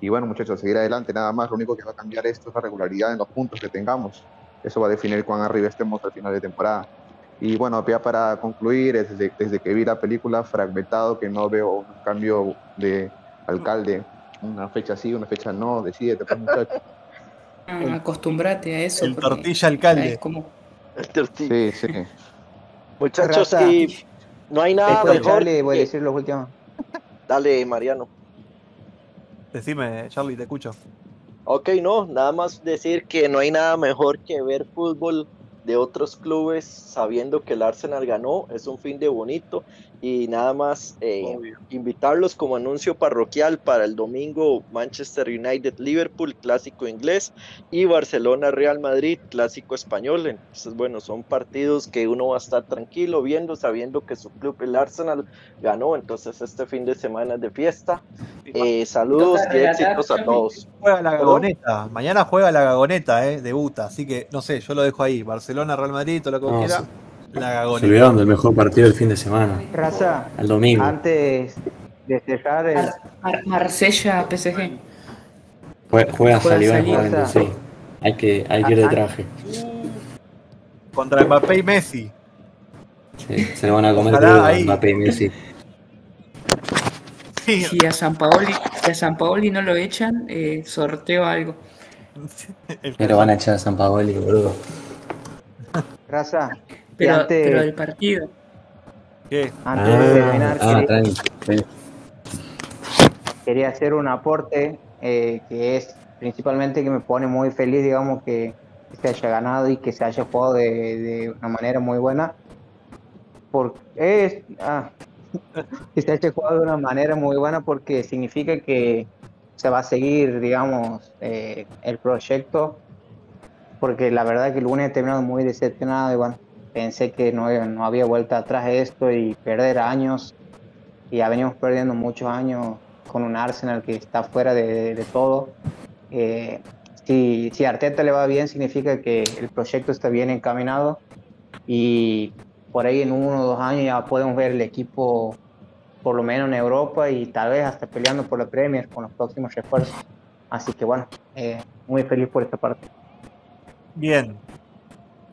Y bueno, muchachos, seguir adelante, nada más. Lo único que va a cambiar esto es la regularidad en los puntos que tengamos. Eso va a definir cuán arriba estemos al final de temporada. Y bueno, ya para concluir, desde, desde que vi la película Fragmentado, que no veo un cambio de alcalde, una fecha sí, una fecha no, decídete, pues muchachos. Ah, acostumbrate a eso. El tortilla alcalde. Cómo, El Dirty. Sí, sí. Muchachos, Raza. y no hay nada mejor. Charlie, voy a decir los últimos. Dale, Mariano. Decime, Charlie, te escucho. Ok, no, nada más decir que no hay nada mejor que ver fútbol de otros clubes sabiendo que el Arsenal ganó, es un fin de bonito y nada más eh, invitarlos como anuncio parroquial para el domingo Manchester United Liverpool, clásico inglés, y Barcelona Real Madrid, clásico español. Entonces, bueno, son partidos que uno va a estar tranquilo viendo, sabiendo que su club, el Arsenal, ganó. Entonces, este fin de semana es de fiesta. Eh, saludos y éxitos a todos. Juega la gagoneta. Mañana juega la gagoneta, eh, debuta. Así que, no sé, yo lo dejo ahí. Barcelona, Real Madrid, todo lo que No, se- La Se olvidaron del mejor partido del fin de semana, Raza, el domingo. antes de cerrar el, Mar- Mar- Marsella, PSG. Jue- Juega Saliba. nuevamente, sí. Hay que, hay que ir de Ah, ah. traje. Contra Mbappé y Messi. Sí, se lo van a comer a. Mbappé y Messi. Sí. Si a San Paoli, si a San Paoli no lo echan, eh, sorteo algo. Pero van a echar a San Paoli, boludo. Raza, Pero, antes, pero el partido. ¿Qué? antes de terminar, ah, quería- tranqui. sí. quería hacer un aporte eh, que es principalmente que me pone muy feliz, digamos, que se haya ganado y que se haya jugado de, de una manera muy buena. Porque es, ah, que se haya jugado de una manera muy buena porque significa que se va a seguir, digamos, eh, el proyecto. Porque la verdad que el lunes he terminado muy decepcionado y bueno, pensé que no, no había vuelta atrás esto y perder años y ya venimos perdiendo muchos años con un Arsenal que está fuera de, de- todo. Eh, si, si Arteta le va bien, significa que el proyecto está bien encaminado y por ahí en uno o dos años ya podemos ver el equipo por lo menos en Europa y tal vez hasta peleando por la Premier con los próximos refuerzos. Así que bueno, eh, muy feliz por esta parte. Bien.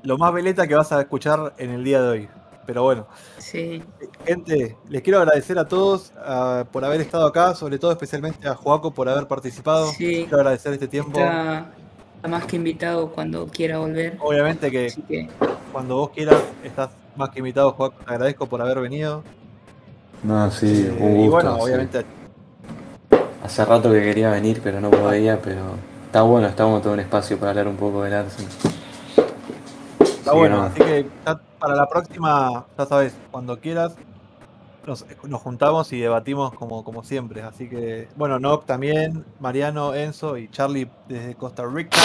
Lo más veleta que vas a escuchar en el día de hoy. Pero bueno, Sí. gente, les quiero agradecer a todos ah, por haber estado acá, sobre todo especialmente a Joaco por haber participado. Sí. Quiero agradecer este tiempo. Está, está más que invitado cuando quiera volver. Obviamente que que cuando vos quieras, estás más que invitado, Joaco. Te agradezco por haber venido. No, sí, Eh, un gusto. y bueno, sí. obviamente Hace rato que quería venir, pero no podía, pero está bueno, está bueno todo un espacio para hablar un poco del Arsenal. Está Sí, bueno, no. así que ya para la próxima, ya sabes, cuando quieras, nos, nos juntamos y debatimos como, como siempre. Así que, bueno, Nock también, Mariano, Enzo y Charlie desde Costa Rica.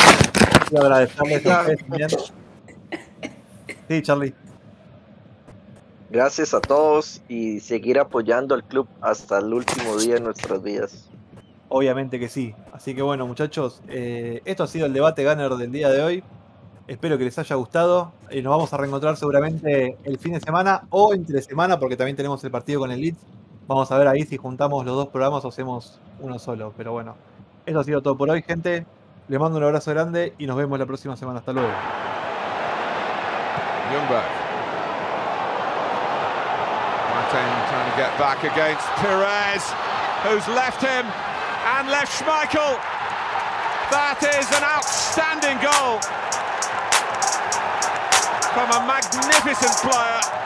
Quiero agradecerles a ustedes también. Sí, Charlie. Gracias a todos y seguir apoyando al club hasta el último día de nuestras vidas. Obviamente que sí. Así que bueno, muchachos, eh, esto ha sido el debate Gunner del día de hoy. Espero que les haya gustado. y nos vamos a reencontrar seguramente el fin de semana o entre semana, porque también tenemos el partido con el Leeds. Vamos a ver ahí si juntamos los dos programas o hacemos uno solo. Pero bueno, eso ha sido todo por hoy, gente. Les mando un abrazo grande y nos vemos la próxima semana. Hasta luego. Trying to get back against Perez, who's left him and left Schmeichel. That is an outstanding goal from a magnificent player.